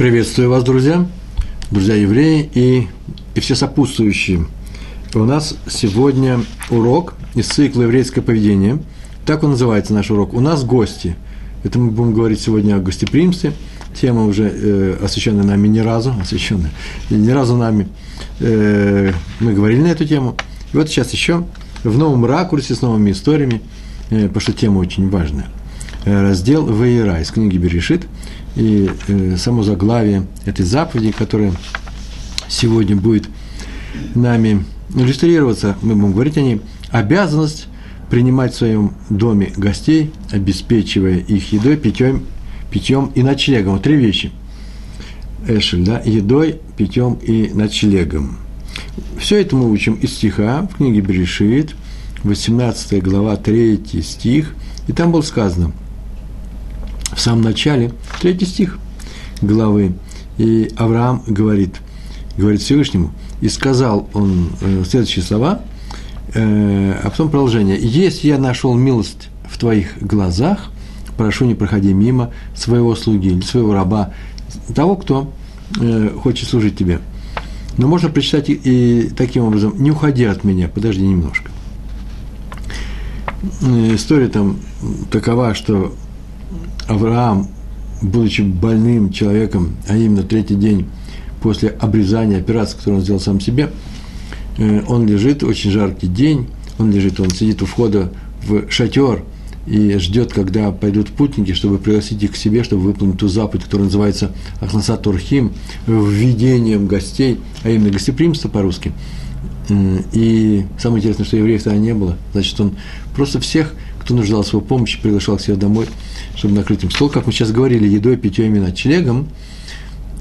Приветствую вас, друзья, друзья евреи и, и все сопутствующие. У нас сегодня урок из цикла «Еврейское поведение». Так он называется, наш урок. У нас гости. Это мы будем говорить сегодня о гостеприимстве. Тема уже э, освещенная нами ни разу, освещенная ни разу нами. Э, мы говорили на эту тему. И вот сейчас еще в новом ракурсе, с новыми историями, э, потому что тема очень важная. Э, раздел Вейра из книги Берешит – и э, само заглавие этой заповеди, которая сегодня будет нами иллюстрироваться, мы будем говорить о ней, обязанность принимать в своем доме гостей, обеспечивая их едой, питьем, питьем и ночлегом. Вот три вещи. Эшель, да, едой, питьем и ночлегом. Все это мы учим из стиха в книге Берешит, 18 глава, 3 стих, и там было сказано – в самом начале, третий стих главы, и Авраам говорит, говорит Всевышнему, и сказал он э, следующие слова, э, а потом продолжение. «Если я нашел милость в твоих глазах, прошу, не проходи мимо своего слуги или своего раба, того, кто э, хочет служить тебе». Но можно прочитать и, и таким образом, не уходи от меня, подожди немножко. История там такова, что Авраам, будучи больным человеком, а именно третий день после обрезания операции, которую он сделал сам себе, э, он лежит, очень жаркий день, он лежит, он сидит у входа в шатер и ждет, когда пойдут путники, чтобы пригласить их к себе, чтобы выполнить ту заповедь, которая называется Ахнаса Турхим, введением гостей, а именно гостеприимство по-русски. И самое интересное, что евреев тогда не было. Значит, он просто всех, кто нуждался в его помощи, приглашал к себе домой – чтобы накрыть им стол, как мы сейчас говорили, едой, питьем и ночлегом.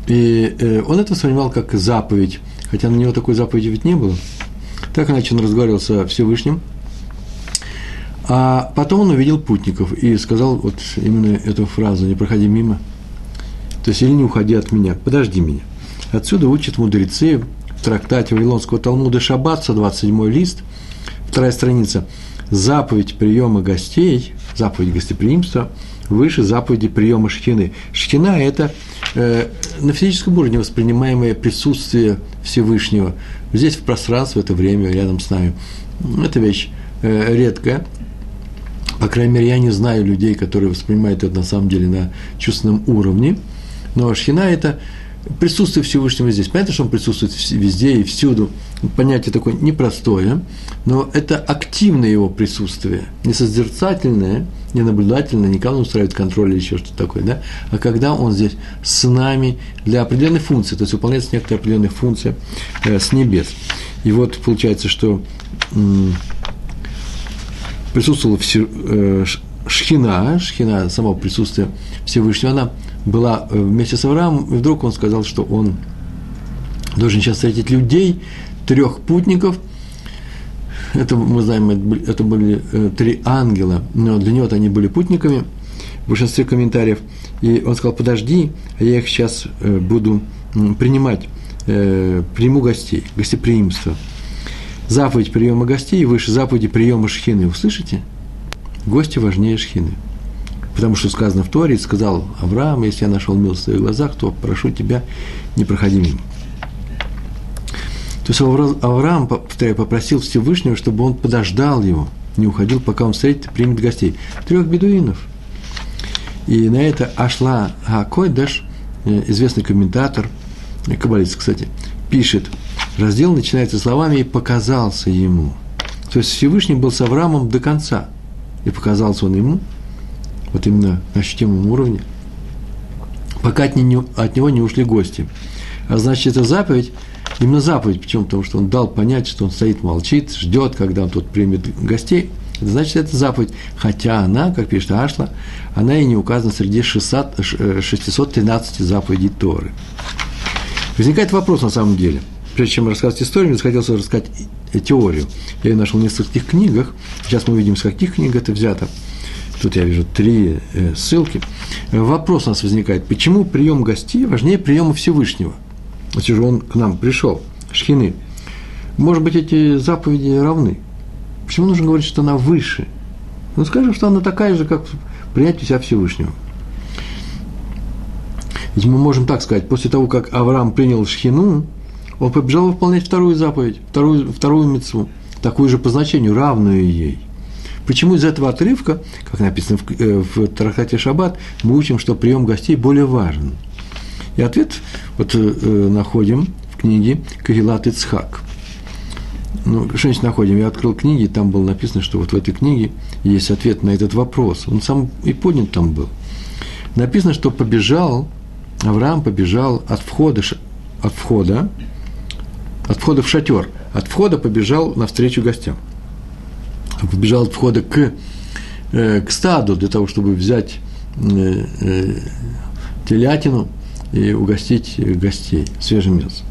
И э, он это воспринимал как заповедь, хотя на него такой заповеди ведь не было. Так иначе он разговаривал со Всевышним. А потом он увидел путников и сказал вот именно эту фразу «не проходи мимо». То есть, или не уходи от меня, подожди меня. Отсюда учат мудрецы в трактате Вавилонского Талмуда Шаббат, 127 лист, вторая страница, заповедь приема гостей, заповедь гостеприимства – выше заповеди приема шхины. Шхина – это э, на физическом уровне воспринимаемое присутствие Всевышнего. Здесь в пространстве, в это время рядом с нами. Это вещь э, редкая. По крайней мере, я не знаю людей, которые воспринимают это на самом деле на чувственном уровне. Но шхина – это присутствие Всевышнего здесь. Понятно, что он присутствует везде и всюду. Понятие такое непростое, но это активное его присутствие, не созерцательное, не наблюдательное, не когда он устраивает контроль или еще что-то такое, да, а когда он здесь с нами для определенной функции, то есть выполняется некоторая определенная функция э, с небес. И вот получается, что м, присутствовала все, э, шхина, шхина, само присутствие Всевышнего, она была э, вместе с Авраамом, и вдруг он сказал, что он должен сейчас встретить людей, трех путников. Это мы знаем, это были э, три ангела, но для него они были путниками в большинстве комментариев. И он сказал, подожди, я их сейчас э, буду принимать, приму гостей, гостеприимство. Заповедь приема гостей выше заповеди приема шхины. Вы слышите? Гости важнее шхины. Потому что сказано в Торе, сказал Авраам, если я нашел милость в твоих глазах, то прошу тебя, не проходи мимо. То есть Авраам, повторяю, попросил Всевышнего, чтобы он подождал его, не уходил, пока он встретит примет гостей. Трех бедуинов. И на это Ашла Хакойдаш, э, известный комментатор, э, каббалист, кстати, пишет, раздел начинается словами «и показался ему». То есть Всевышний был с Авраамом до конца, и показался он ему – вот именно на ощутимом уровне, пока от, не, от него не ушли гости. А значит, это заповедь, именно заповедь, почему? Потому что он дал понять, что он стоит, молчит, ждет, когда он тут примет гостей. Это значит, это заповедь. Хотя она, как пишет Ашла, она и не указана среди 600, 613 заповедей Торы. Возникает вопрос на самом деле. Прежде чем рассказать историю, мне захотелось рассказать теорию. Я ее нашел в нескольких книгах. Сейчас мы увидим, с каких книг это взято. Тут я вижу три э, ссылки. Вопрос у нас возникает, почему прием гостей важнее приема Всевышнего? Вот же он к нам пришел, шхины. Может быть, эти заповеди равны? Почему нужно говорить, что она выше? Ну, скажем, что она такая же, как принять у себя Всевышнего. Ведь мы можем так сказать, после того, как Авраам принял шхину, он побежал выполнять вторую заповедь, вторую, вторую мецву, такую же по значению, равную ей. Почему из этого отрывка, как написано в, э, в Трактате Шаббат, мы учим, что прием гостей более важен? И ответ вот э, э находим в книге Кагилат Ицхак. Ну, что-нибудь находим? Я открыл книги, там было написано, что вот в этой книге есть ответ на этот вопрос. Он сам и поднят там был. Написано, что побежал, Авраам побежал от входа, от входа от входа в шатер, от входа побежал навстречу гостям. Побежал от входа к, э, к стаду для того, чтобы взять э, э, телятину и угостить гостей свежим мясом.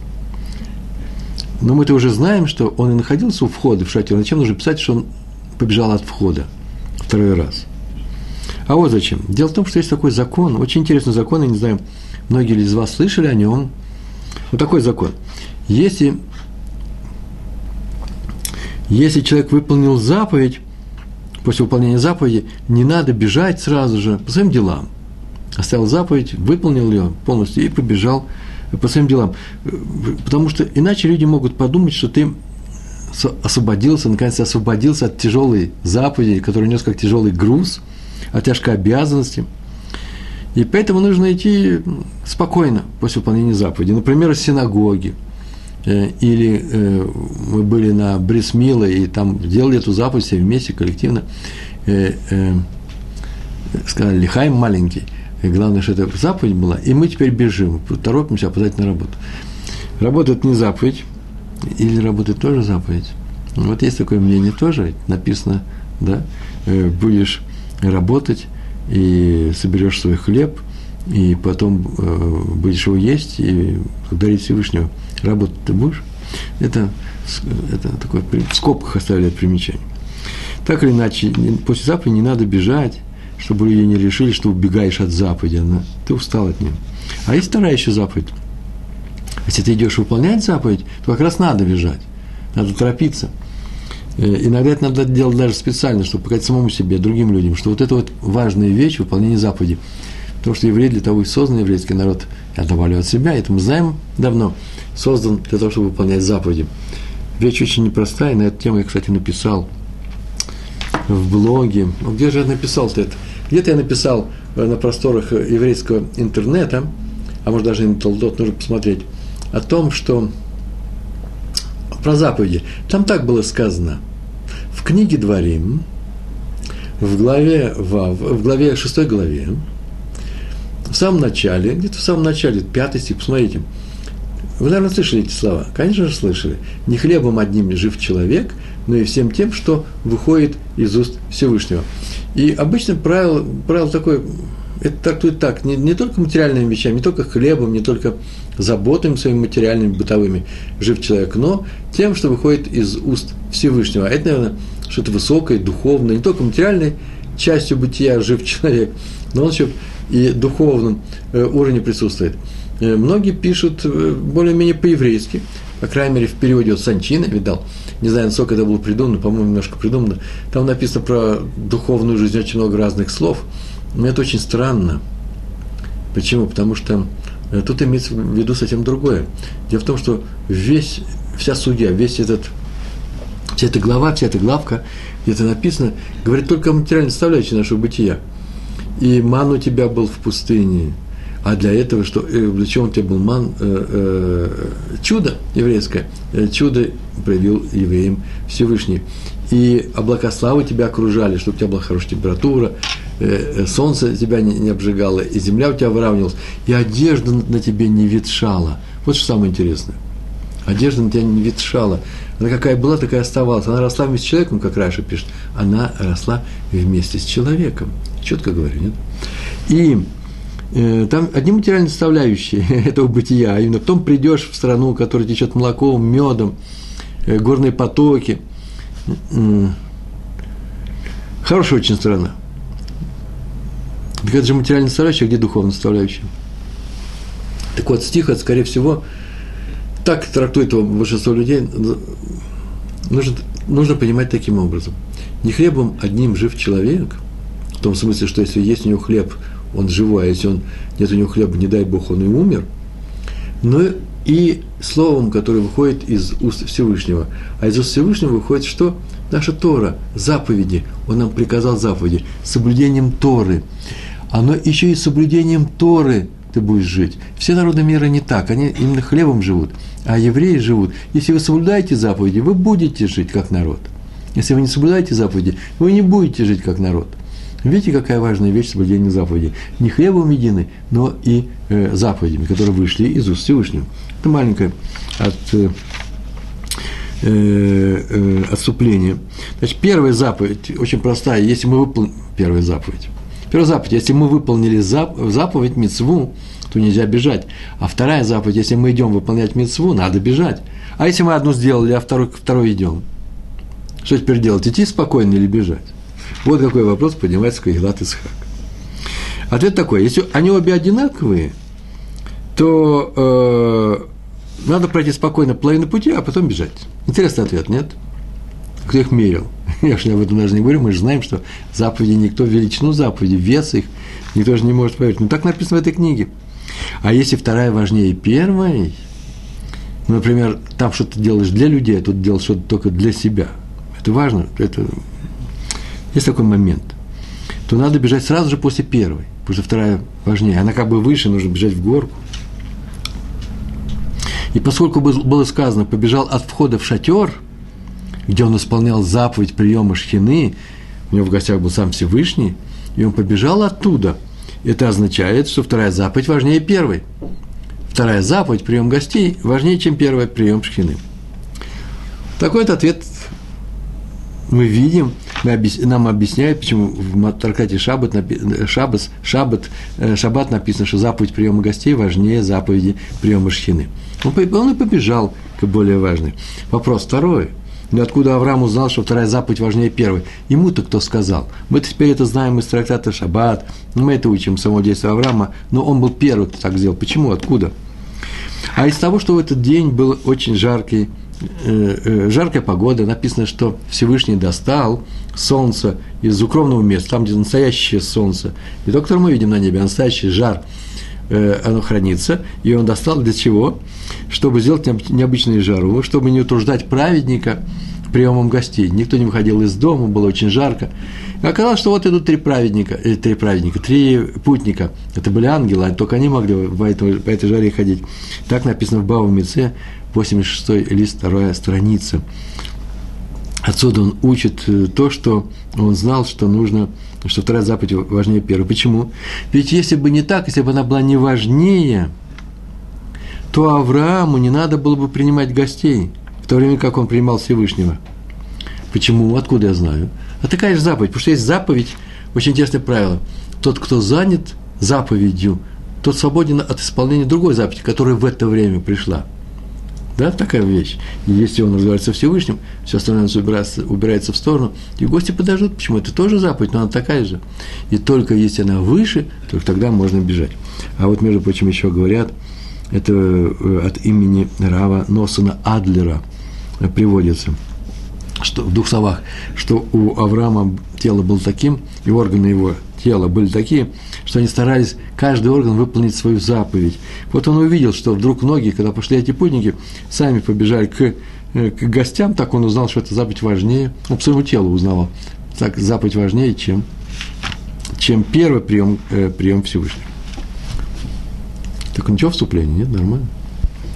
Но мы-то уже знаем, что он и находился у входа в шатер. Зачем нужно писать, что он побежал от входа второй раз? А вот зачем. Дело в том, что есть такой закон, очень интересный закон, я не знаю, многие ли из вас слышали о нем. Вот такой закон. Если если человек выполнил заповедь, после выполнения заповеди не надо бежать сразу же по своим делам. Оставил заповедь, выполнил ее полностью и побежал по своим делам. Потому что иначе люди могут подумать, что ты освободился, наконец освободился от тяжелой заповеди, который нес как тяжелый груз, от тяжкой обязанности. И поэтому нужно идти спокойно после выполнения заповеди. Например, из синагоги – или э, мы были на Брисмила и там делали эту заповедь вместе, коллективно, э, сказали, лихаем маленький, главное, что это заповедь была, и мы теперь бежим, торопимся опоздать на работу. Работает не заповедь, или работает тоже заповедь. Вот есть такое мнение тоже, написано, да, будешь работать и соберешь свой хлеб, и потом будешь его есть и благодарить Всевышнего – Работать ты будешь? Это, это такое в скобках оставляет примечание. Так или иначе, после заповеди не надо бежать, чтобы люди не решили, что убегаешь от заповеди. Она, ты устал от нее. А есть вторая еще заповедь. Если ты идешь выполнять заповедь, то как раз надо бежать. Надо торопиться. Э, иногда это надо делать даже специально, чтобы показать самому себе, другим людям, что вот это вот важная вещь, выполнение заповеди. Потому что евреи для того и создан еврейский народ, я добавлю от себя, это мы знаем давно – создан для того, чтобы выполнять заповеди. Вещь очень непростая, на эту тему я, кстати, написал в блоге. Ну, где же я написал-то это? Где-то я написал э, на просторах еврейского интернета, а может даже и на Толдот, нужно посмотреть, о том, что про заповеди. Там так было сказано. В книге Дворим, в главе, в, в главе, шестой главе, в самом начале, где-то в самом начале, пятый стих, посмотрите – вы, наверное, слышали эти слова. Конечно же, слышали. Не хлебом одним жив человек, но и всем тем, что выходит из уст Всевышнего. И обычно правило, правило такое, это трактует так, не, не только материальными вещами, не только хлебом, не только заботами своими материальными, бытовыми жив человек, но тем, что выходит из уст Всевышнего. А это, наверное, что-то высокое, духовное, не только материальной частью бытия жив человек, но он еще и духовном э, уровне присутствует. Э, многие пишут э, более-менее по-еврейски, по крайней мере, в переводе от Санчина, видал, не знаю, насколько это было придумано, по-моему, немножко придумано, там написано про духовную жизнь очень много разных слов, но это очень странно. Почему? Потому что э, тут имеется в виду совсем другое. Дело в том, что весь, вся судья, весь этот, вся эта глава, вся эта главка, где это написано, говорит только о материальной составляющей нашего бытия. И ман у тебя был в пустыне – а для этого, что, э, для чего он тебе был ман, э, э, чудо еврейское, э, чудо проявил евреям Всевышний. И облака славы тебя окружали, чтобы у тебя была хорошая температура, э, э, солнце тебя не, не обжигало, и земля у тебя выравнивалась, и одежда на тебе не ветшала. Вот что самое интересное. Одежда на тебя не ветшала. Она какая была, такая оставалась. Она росла вместе с человеком, как Раша пишет. Она росла вместе с человеком. Четко говорю, нет? И там одни материальные составляющие этого бытия, а именно потом придешь в страну, которая течет молоком, медом, э, горные потоки. Хорошая очень страна. Так это же материальная составляющая, а где духовная составляющая? Так вот, стих, это, скорее всего, так трактует его большинство людей, нужно, нужно понимать таким образом. Не хлебом одним жив человек, в том смысле, что если есть у него хлеб, он живой, а если он, нет у него хлеба, не дай Бог, он и умер. Но и словом, которое выходит из уст Всевышнего. А из уст Всевышнего выходит что? Наша Тора, заповеди. Он нам приказал заповеди. Соблюдением Торы. Оно еще и соблюдением Торы ты будешь жить. Все народы мира не так, они именно хлебом живут, а евреи живут. Если вы соблюдаете заповеди, вы будете жить как народ. Если вы не соблюдаете заповеди, вы не будете жить как народ. Видите, какая важная вещь соблюдения заповедей. Не хлебом едины, но и э, заповедями, которые вышли из уст Всевышнего. Это маленькое от, э, э, э, отступление. Значит, первая заповедь очень простая. Если мы выполним... Первая заповедь. Первая заповедь. Если мы выполнили заповедь, мецву, то нельзя бежать. А вторая заповедь. Если мы идем выполнять мецву, надо бежать. А если мы одну сделали, а второй, второй идем? Что теперь делать? Идти спокойно или бежать? Вот какой вопрос поднимается Кагилат Исхак. Ответ такой. Если они обе одинаковые, то э, надо пройти спокойно половину пути, а потом бежать. Интересный ответ, нет? Кто их мерил? Я же об этом даже не говорю, мы же знаем, что заповеди никто, величину заповеди, вес их, никто же не может поверить. Ну, так написано в этой книге. А если вторая важнее первой, например, там что-то делаешь для людей, а тут делаешь что-то только для себя, это важно, это есть такой момент, то надо бежать сразу же после первой, потому что вторая важнее. Она как бы выше, нужно бежать в горку. И поскольку было сказано, побежал от входа в шатер, где он исполнял заповедь приема шхины, у него в гостях был сам Всевышний, и он побежал оттуда. Это означает, что вторая заповедь важнее первой. Вторая заповедь, прием гостей, важнее, чем первая, прием шхины. Такой вот ответ мы видим, нам объясняют, почему в Таркате Шаббат, Шаббас, Шаббат, э, Шаббат написано, что заповедь приема гостей важнее заповеди приема шхины. Он, и побежал к более важной. Вопрос второй. Но откуда Авраам узнал, что вторая заповедь важнее первой? Ему-то кто сказал? Мы теперь это знаем из трактата Шаббат, мы это учим, само действие Авраама, но он был первый, кто так сделал. Почему? Откуда? А из того, что в этот день был очень жаркий Э, э, жаркая погода, написано, что Всевышний достал солнце из укромного места, там, где настоящее солнце, не то, которое мы видим на небе, а настоящий жар, э, оно хранится, и он достал для чего? Чтобы сделать необычную жару, чтобы не утруждать праведника приемом гостей. Никто не выходил из дома, было очень жарко. И оказалось, что вот идут три праведника, э, три праведника, три путника. Это были ангелы, а только они могли по этой, по этой жаре ходить. Так написано в Баву Мице, 86 лист, вторая страница. Отсюда он учит э, то, что он знал, что нужно, что вторая заповедь важнее первой. Почему? Ведь если бы не так, если бы она была не важнее, то Аврааму не надо было бы принимать гостей, в то время как он принимал Всевышнего. Почему? Откуда я знаю? А такая же заповедь, потому что есть заповедь, очень интересное правило. Тот, кто занят заповедью, тот свободен от исполнения другой заповеди, которая в это время пришла – да, такая вещь. И если он разговаривает со Всевышним, все остальное убирается, убирается в сторону, и гости подождут. Почему? Это тоже заповедь, но она такая же. И только если она выше, только тогда можно бежать. А вот, между прочим, еще говорят, это э, от имени Рава Носона Адлера приводится, что в двух словах, что у Авраама тело было таким, и органы его тела были такие, что они старались каждый орган выполнить свою заповедь. Вот он увидел, что вдруг многие, когда пошли эти путники, сами побежали к, э, к гостям, так он узнал, что эта заповедь важнее, он по своему телу узнавал, так заповедь важнее, чем, чем первый прием, э, прием Всевышнего. Так ничего вступления, нет, нормально.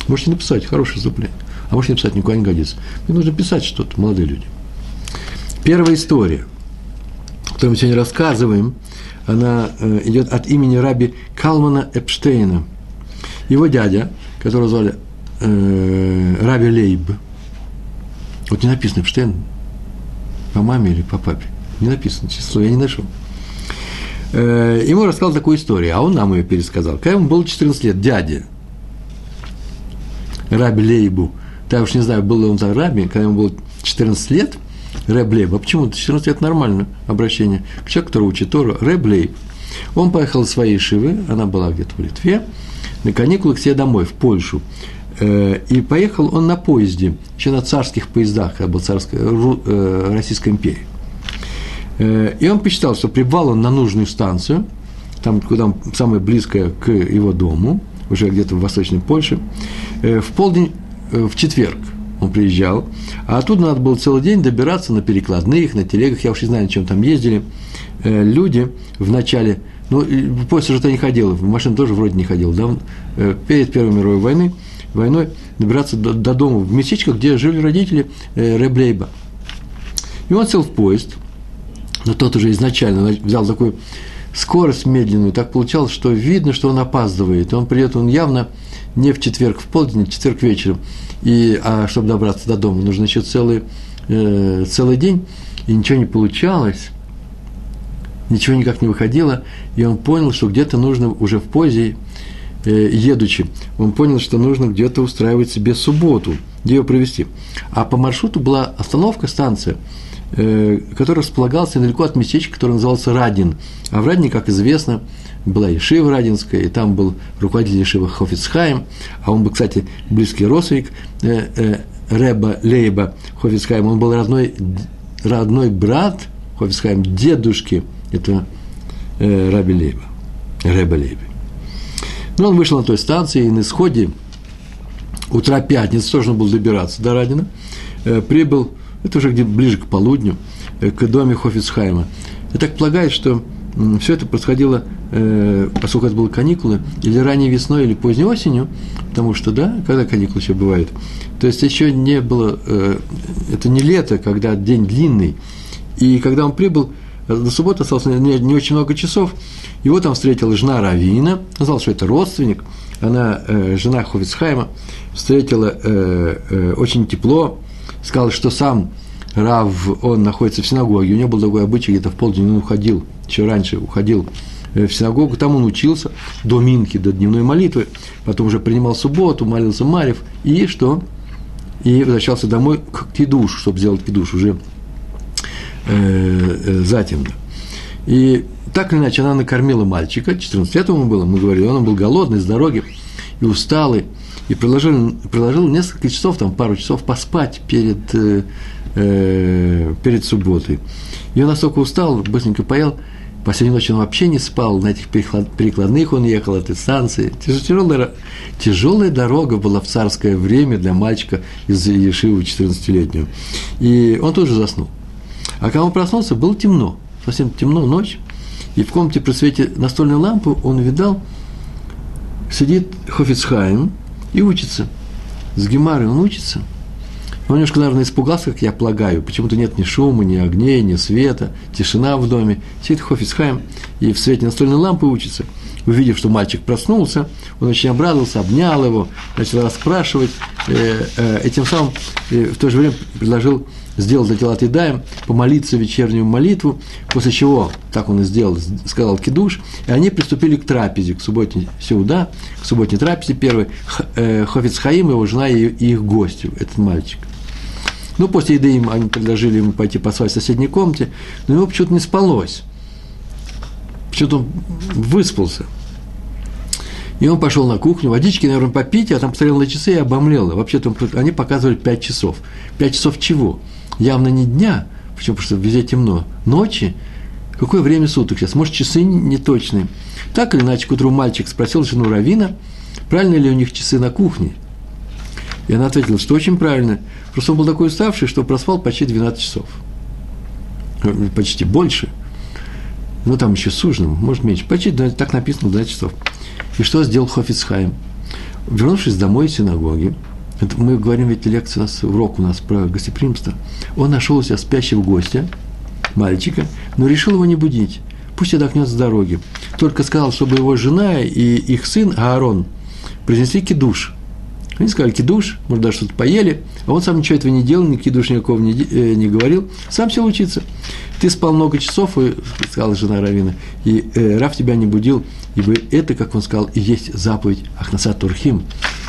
Можете написать, хорошее вступление. А можете написать, никуда не годится. Мне нужно писать что-то, молодые люди. Первая история, которую мы сегодня рассказываем – она э, идет от имени раби Калмана Эпштейна. Его дядя, которого звали э, Раби Лейб, вот не написано Эпштейн, по маме или по папе, не написано, число я не нашел. Э, ему рассказал такую историю, а он нам ее пересказал. Когда ему было 14 лет, дядя, Раби Лейбу, я уж не знаю, был ли он за Раби, когда ему было 14 лет – Реблейб. А почему? 14 лет нормально обращение к человеку, который учит Тору. Реблейб. Он поехал из своей Шивы, она была где-то в Литве, на каникулы к себе домой, в Польшу. Э, и поехал он на поезде, еще на царских поездах, когда была царская, э, Российская империя. Э, и он посчитал, что прибывал он на нужную станцию, там, куда самое близкое к его дому, уже где-то в Восточной Польше, в полдень, в четверг он приезжал, а оттуда надо было целый день добираться на перекладных, на телегах, я уж не знаю, на чем там ездили, э, люди в начале, ну, поезд уже не ходил, в машину тоже вроде не ходил, да, перед Первой мировой войной, войной добираться до, до дома в местечко, где жили родители Реблейба. И он сел в поезд, но тот уже изначально взял такую скорость медленную, так получалось, что видно, что он опаздывает. Он придет, он явно не в четверг в полдень, а в четверг вечером. И, а чтобы добраться до дома, нужно еще целый, э, целый день, и ничего не получалось, ничего никак не выходило, и он понял, что где-то нужно уже в позе, э, едучи, он понял, что нужно где-то устраивать себе субботу, где ее провести. А по маршруту была остановка, станция – Э, который располагался недалеко от местечка, которое назывался Радин. А в Радине, как известно, была Ешива Радинская, и там был руководитель Ешива Хофицхайм, а он был, кстати, близкий родственник э, э, Реба Лейба Хофицхайм, он был родной, родной брат Хофицхайм, дедушки этого э, Раби Лейба, Реба Лейба. Но он вышел на той станции, и на исходе утра пятницы, тоже был добираться до Радина, прибыл это уже где ближе к полудню, к доме Хофицхайма. И так полагает, что все это происходило, э, поскольку это были каникулы, или ранней весной, или поздней осенью, потому что, да, когда каникулы еще бывают, то есть еще не было, э, это не лето, когда день длинный, и когда он прибыл, до субботы осталось не, очень много часов, его там встретила жена Равина, сказал, что это родственник, она, жена Хофицхайма, встретила очень тепло, сказал, что сам Рав, он находится в синагоге, у него был такой обычай, где-то в полдень он уходил, еще раньше уходил э, в синагогу, там он учился до Минки, до дневной молитвы, потом уже принимал субботу, молился Марев, и что? И возвращался домой к кидуш, чтобы сделать кидуш уже э, э, затемно. И так или иначе, она накормила мальчика, 14 лет ему было, мы говорили, он был голодный, с дороги, и усталый, и приложил, приложил несколько часов, там пару часов поспать перед, э, перед субботой. И он настолько устал, быстренько поел, Последнюю ночь он вообще не спал, на этих перекладных он ехал от этой станции. Тяжелая, тяжелая дорога была в царское время для мальчика из Ешивы 14-летнего. И он тоже заснул. А когда он проснулся, было темно, совсем темно, ночь. И в комнате при свете настольной лампы он видал, сидит Хофицхайм, и учится. С Гемарой он учится. Он немножко, наверное, испугался, как я полагаю. Почему-то нет ни шума, ни огней, ни света, тишина в доме. Сидит Хофицхайм и в свете настольной лампы учится. Увидев, что мальчик проснулся, он очень обрадовался, обнял его, начал расспрашивать, э, э, и тем самым э, в то же время предложил сделал за тела Едаем, помолиться вечернюю молитву, после чего, так он и сделал, сказал кидуш, и они приступили к трапезе, к субботней сюда, к субботней трапезе, первый, э, Хофиц Хаим, его жена и их гостю, этот мальчик. Ну, после еды им, они предложили ему пойти поспать в соседней комнате, но ему почему-то не спалось. Почему-то он выспался. И он пошел на кухню, водички, наверное, попить, а там посмотрел на часы и обомлел. Вообще-то они показывали 5 часов. 5 часов чего? явно не дня, почему? Потому что везде темно, ночи, какое время суток сейчас, может, часы не точные. Так или иначе, к утру мальчик спросил жену Равина, правильно ли у них часы на кухне. И она ответила, что очень правильно. Просто он был такой уставший, что проспал почти 12 часов. Э, почти больше. Ну, там еще с ужином, может, меньше. Почти, так написано, 12 часов. И что сделал Хофицхайм? Вернувшись домой из синагоги, это мы говорим ведь лекция у нас, урок у нас про гостеприимство. Он нашел у себя спящего гостя, мальчика, но решил его не будить. Пусть отдохнет с дороги. Только сказал, чтобы его жена и их сын Аарон произнесли кидуш. Они сказали кидуш, может, даже что-то поели, а он сам ничего этого не делал, ни кидуш никакого не, э, не говорил, сам сел учиться. Ты спал много часов, и, сказала жена Равина, и э, Раф тебя не будил, ибо это, как он сказал, и есть заповедь Ахнаса Турхим,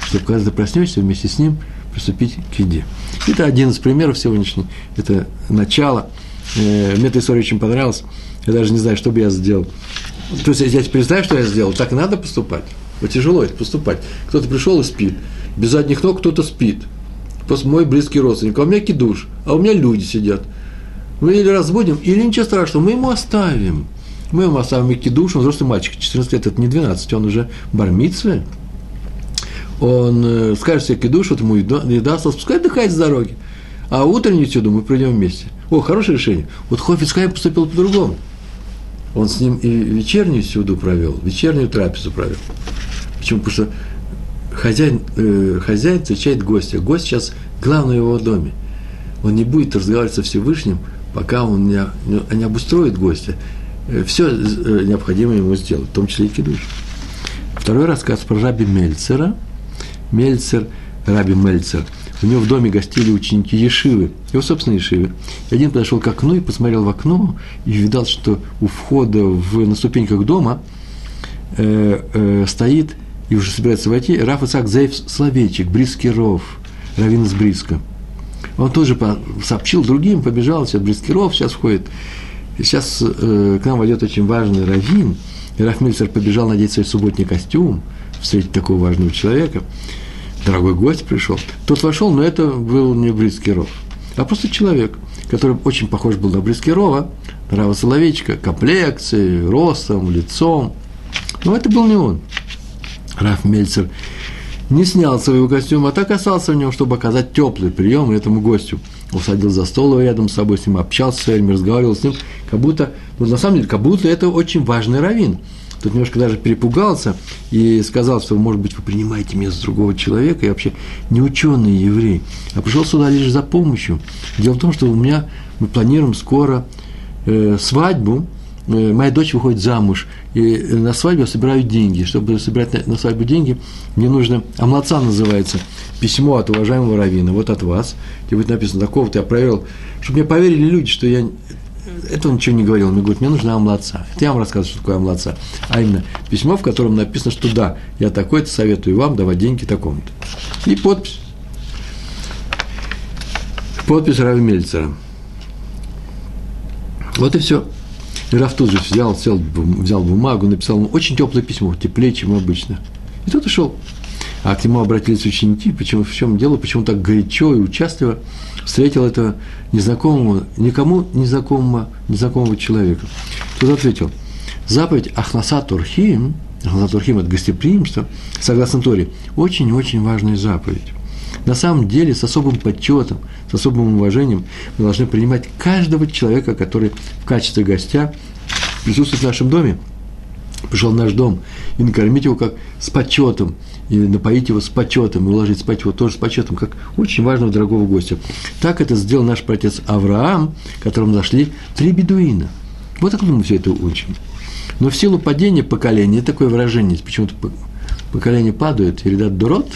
чтобы когда ты проснешься, вместе с ним приступить к еде. Это один из примеров сегодняшний, это начало. Э, мне эта история очень понравилась, я даже не знаю, что бы я сделал. То есть я теперь знаю, что я сделал, так надо поступать. Вот тяжело это поступать. Кто-то пришел и спит, без задних ног кто-то спит. Мой близкий родственник, а у меня кидуш, а у меня люди сидят. Мы или разбудим, или ничего страшного, мы ему оставим. Мы ему оставим кидуш, он взрослый мальчик, 14 лет, это не 12, он уже бармитсве. Он э, скажет себе кидуш, вот ему еда осталась, пускай отдыхает с дороги. А утреннюю сюда мы придем вместе. О, хорошее решение. Вот Хофицкай поступил по-другому. Он с ним и вечернюю сюду провел, вечернюю трапезу провел. Почему? Потому что хозяин, э, хозяин встречает гостя. Гость сейчас главный в его доме. Он не будет разговаривать со Всевышним, пока он не, не обустроит гостя. Э, Все э, необходимое ему сделать, в том числе и кидуш. Второй рассказ про раби Мельцера. Мельцер, раби Мельцер – у него в доме гостили ученики Ешивы, его собственной Ешивы. И один подошел к окну и посмотрел в окно, и видал, что у входа в, на ступеньках дома э, э, стоит и уже собирается войти Раф Исаак Заев Словечек, Брискиров, Равин из Бриска. Он тоже сообщил другим, побежал, сейчас Брискиров сейчас входит. Сейчас э, к нам войдет очень важный Равин. И Раф Мильцер побежал надеть свой субботний костюм, встретить такого важного человека дорогой гость пришел. Тот вошел, но это был не Брискиров, а просто человек, который очень похож был на Брискирова, на Рава Соловейчика, комплекцией, ростом, лицом. Но это был не он. Раф Мельцер не снял своего костюма, а так остался в нем, чтобы оказать теплый прием этому гостю. Усадил за стол рядом с собой, с ним общался с ним, разговаривал с ним, как будто, ну, на самом деле, как будто это очень важный раввин – Тут немножко даже перепугался и сказал, что, может быть, вы принимаете место другого человека, я вообще не ученый еврей, а пришел сюда лишь за помощью. Дело в том, что у меня, мы планируем скоро э, свадьбу, моя дочь выходит замуж, и на свадьбу я собираю деньги. Чтобы собирать на, свадьбу деньги, мне нужно, амлаца называется, письмо от уважаемого равина, вот от вас, где будет написано, такого-то я проверил, чтобы мне поверили люди, что я это он ничего не говорил, он мне говорит, мне нужна амлаца. Это я вам рассказываю, что такое амлаца. А именно письмо, в котором написано, что да, я такой-то советую вам давать деньги такому-то. И подпись. Подпись Рави Мельцера. Вот и все. И Раф тут же взял, сел, взял бумагу, написал ему очень теплое письмо, теплее, чем обычно. И тот ушел. А к нему обратились ученики, почему, в чем дело, почему так горячо и участливо встретил этого незнакомого, никому незнакомого, незнакомого человека. Тот ответил, заповедь Ахнаса Турхим, Ахнаса Турхим – это гостеприимство, согласно Торе, очень-очень важная заповедь. На самом деле, с особым почетом, с особым уважением мы должны принимать каждого человека, который в качестве гостя присутствует в нашем доме, пришел в наш дом, и накормить его как с почетом – и напоить его с почетом, и уложить спать его тоже с почетом, как очень важного дорогого гостя. Так это сделал наш протец Авраам, которому нашли три бедуина. Вот откуда мы все это учим. Но в силу падения поколения, такое выражение, почему-то поколение падает, и дат дурот,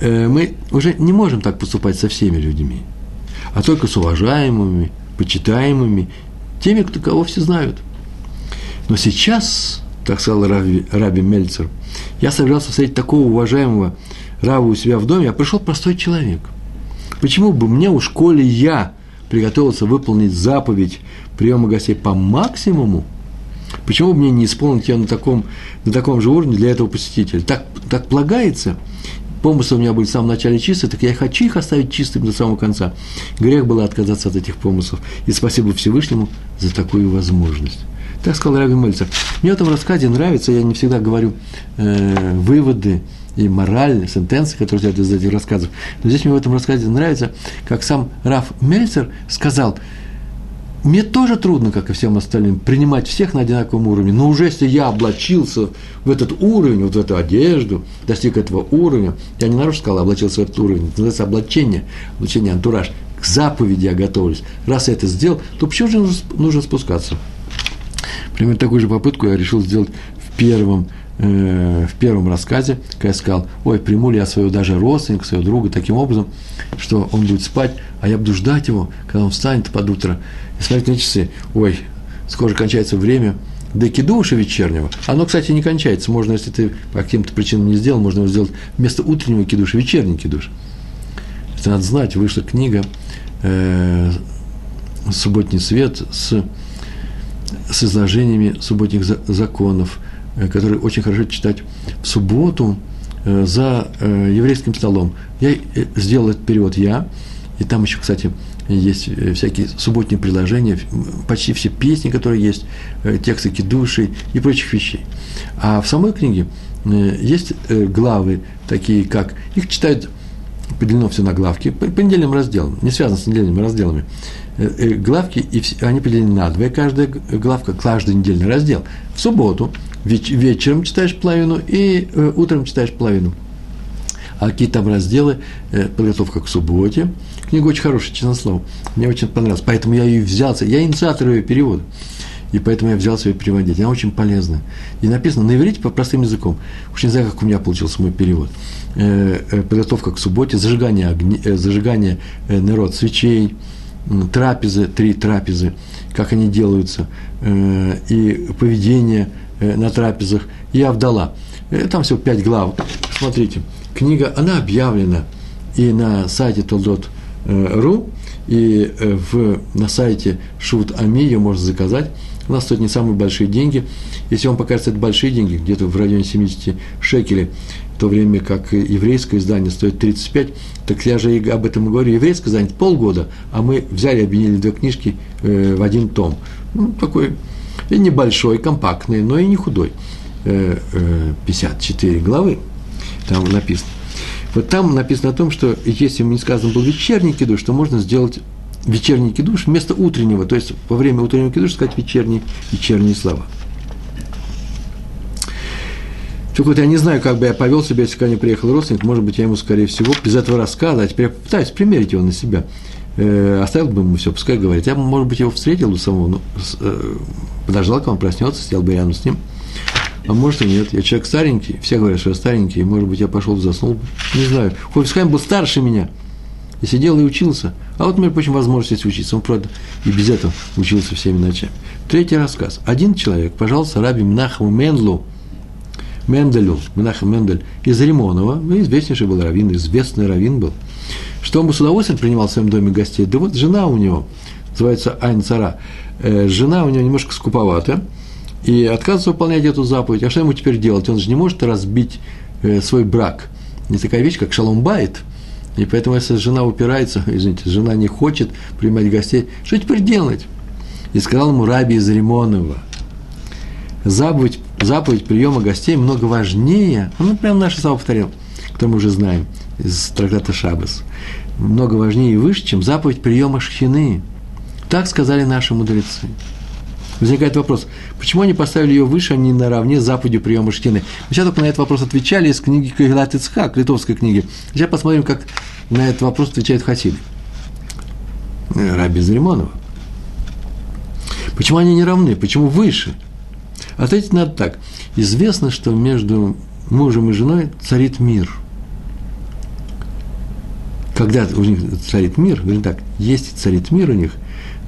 мы уже не можем так поступать со всеми людьми, а только с уважаемыми, почитаемыми, теми, кто, кого все знают. Но сейчас, так сказал Раби, Раби Мельцер – я собирался встретить такого уважаемого Рава у себя в доме, а пришел простой человек. Почему бы мне у школе я приготовился выполнить заповедь приема гостей по максимуму, почему бы мне не исполнить ее на таком, на таком же уровне для этого посетителя? Так, так полагается, помыслы у меня были в самом начале чистые, так я хочу их оставить чистыми до самого конца. Грех было отказаться от этих помыслов. И спасибо Всевышнему за такую возможность. Так сказал Раби Мельцер. Мне в этом рассказе нравится, я не всегда говорю э, выводы и мораль, сентенции, которые следуют из этих рассказов. Но здесь мне в этом рассказе нравится, как сам Раф Мельцер сказал, мне тоже трудно, как и всем остальным, принимать всех на одинаковом уровне. Но уже если я облачился в этот уровень, вот в эту одежду, достиг этого уровня, я не нарочно сказал, облачился в этот уровень, это называется облачение, облачение, антураж, к заповеди я готовлюсь. Раз я это сделал, то почему же нужно спускаться? Примерно такую же попытку я решил сделать в первом, э, в первом рассказе, когда я сказал, ой, приму ли я своего даже родственника, своего друга таким образом, что он будет спать, а я буду ждать его, когда он встанет под утро, и смотреть на часы, ой, скоро же кончается время, до кидуша вечернего. Оно, кстати, не кончается. Можно, если ты по каким-то причинам не сделал, можно его сделать вместо утреннего кидуша, вечерний кидуш. Это надо знать. Вышла книга э, «Субботний свет» с с изложениями субботних законов, э, которые очень хорошо читать в субботу э, за э, еврейским столом. Я сделал этот перевод я, и там еще, кстати, есть всякие субботние приложения, почти все песни, которые есть, тексты кидуши и прочих вещей. А в самой книге есть главы, такие как, их читают поделено все на главки, по недельным разделам, не связано с недельными разделами. Главки, и все, они поделены на две, каждая главка, каждый недельный раздел. В субботу веч, вечером читаешь половину и э, утром читаешь половину а какие там разделы, э, подготовка к субботе. Книга очень хорошая, честно слово. Мне очень понравилась. Поэтому я ее взялся. Я инициатор ее перевода. И поэтому я взялся ее переводить. Она очень полезная. И написано на иврите по простым языком. Уж не знаю, как у меня получился мой перевод. Э, э, подготовка к субботе, зажигание, огни, зажигание народ свечей, трапезы, три трапезы, как они делаются, и поведение на трапезах, и Авдала. Там всего пять глав. Смотрите, книга, она объявлена и на сайте и э, в, на сайте Шут Ами ее можно заказать. У нас стоит не самые большие деньги. Если вам покажется это большие деньги, где-то в районе 70 шекелей, в то время как еврейское издание стоит 35, так я же об этом и говорю. Еврейское издание полгода, а мы взяли и объединили две книжки э, в один том. Ну, такой и небольшой, компактный, но и не худой. Э, э, 54 главы там написано. Вот там написано о том, что если не сказано был вечерний кидуш, то можно сделать вечерний кидуш вместо утреннего, то есть во время утреннего кидуша сказать вечерние, вечерние слова. Только вот я не знаю, как бы я повел себя, если ко мне приехал родственник, может быть, я ему, скорее всего, без этого рассказа, а теперь я пытаюсь примерить его на себя, э, оставил бы ему все, пускай говорит. Я бы, может быть, его встретил бы самого, ну, э, подождал, когда он проснется, сидел бы рядом с ним – а может и нет. Я человек старенький, все говорят, что я старенький, и, может быть, я пошел заснул. Не знаю. Хофисхайм был старше меня. И сидел и учился. А вот, между прочим, возможность учиться. Он, правда, и без этого учился всеми ночами. Третий рассказ. Один человек, пожалуйста, раби Мнахаму Мендлу, Менделю, Менахам Мендель, из Римонова, ну, известнейший был раввин, известный раввин был, что он бы с удовольствием принимал в своем доме гостей. Да вот жена у него, называется Айн Цара, э, жена у него немножко скуповата, и отказывается выполнять эту заповедь. А что ему теперь делать? Он же не может разбить э, свой брак. Не такая вещь, как шалом байт. И поэтому, если жена упирается, извините, жена не хочет принимать гостей, что теперь делать? И сказал ему Раби из Римонова, заповедь, заповедь приема гостей много важнее, ну, прям наше слово повторил, кто мы уже знаем из трактата Шабас, много важнее и выше, чем заповедь приема шхины. Так сказали наши мудрецы. Возникает вопрос, почему они поставили ее выше, а не наравне с заповедью приема штины? Мы сейчас только на этот вопрос отвечали из книги Кагилат Ицхак, литовской книги. Сейчас посмотрим, как на этот вопрос отвечает Хасид. Э, Раби Зариманова. Почему они не равны? Почему выше? Ответить надо так. Известно, что между мужем и женой царит мир. Когда у них царит мир, говорим так, если царит мир у них,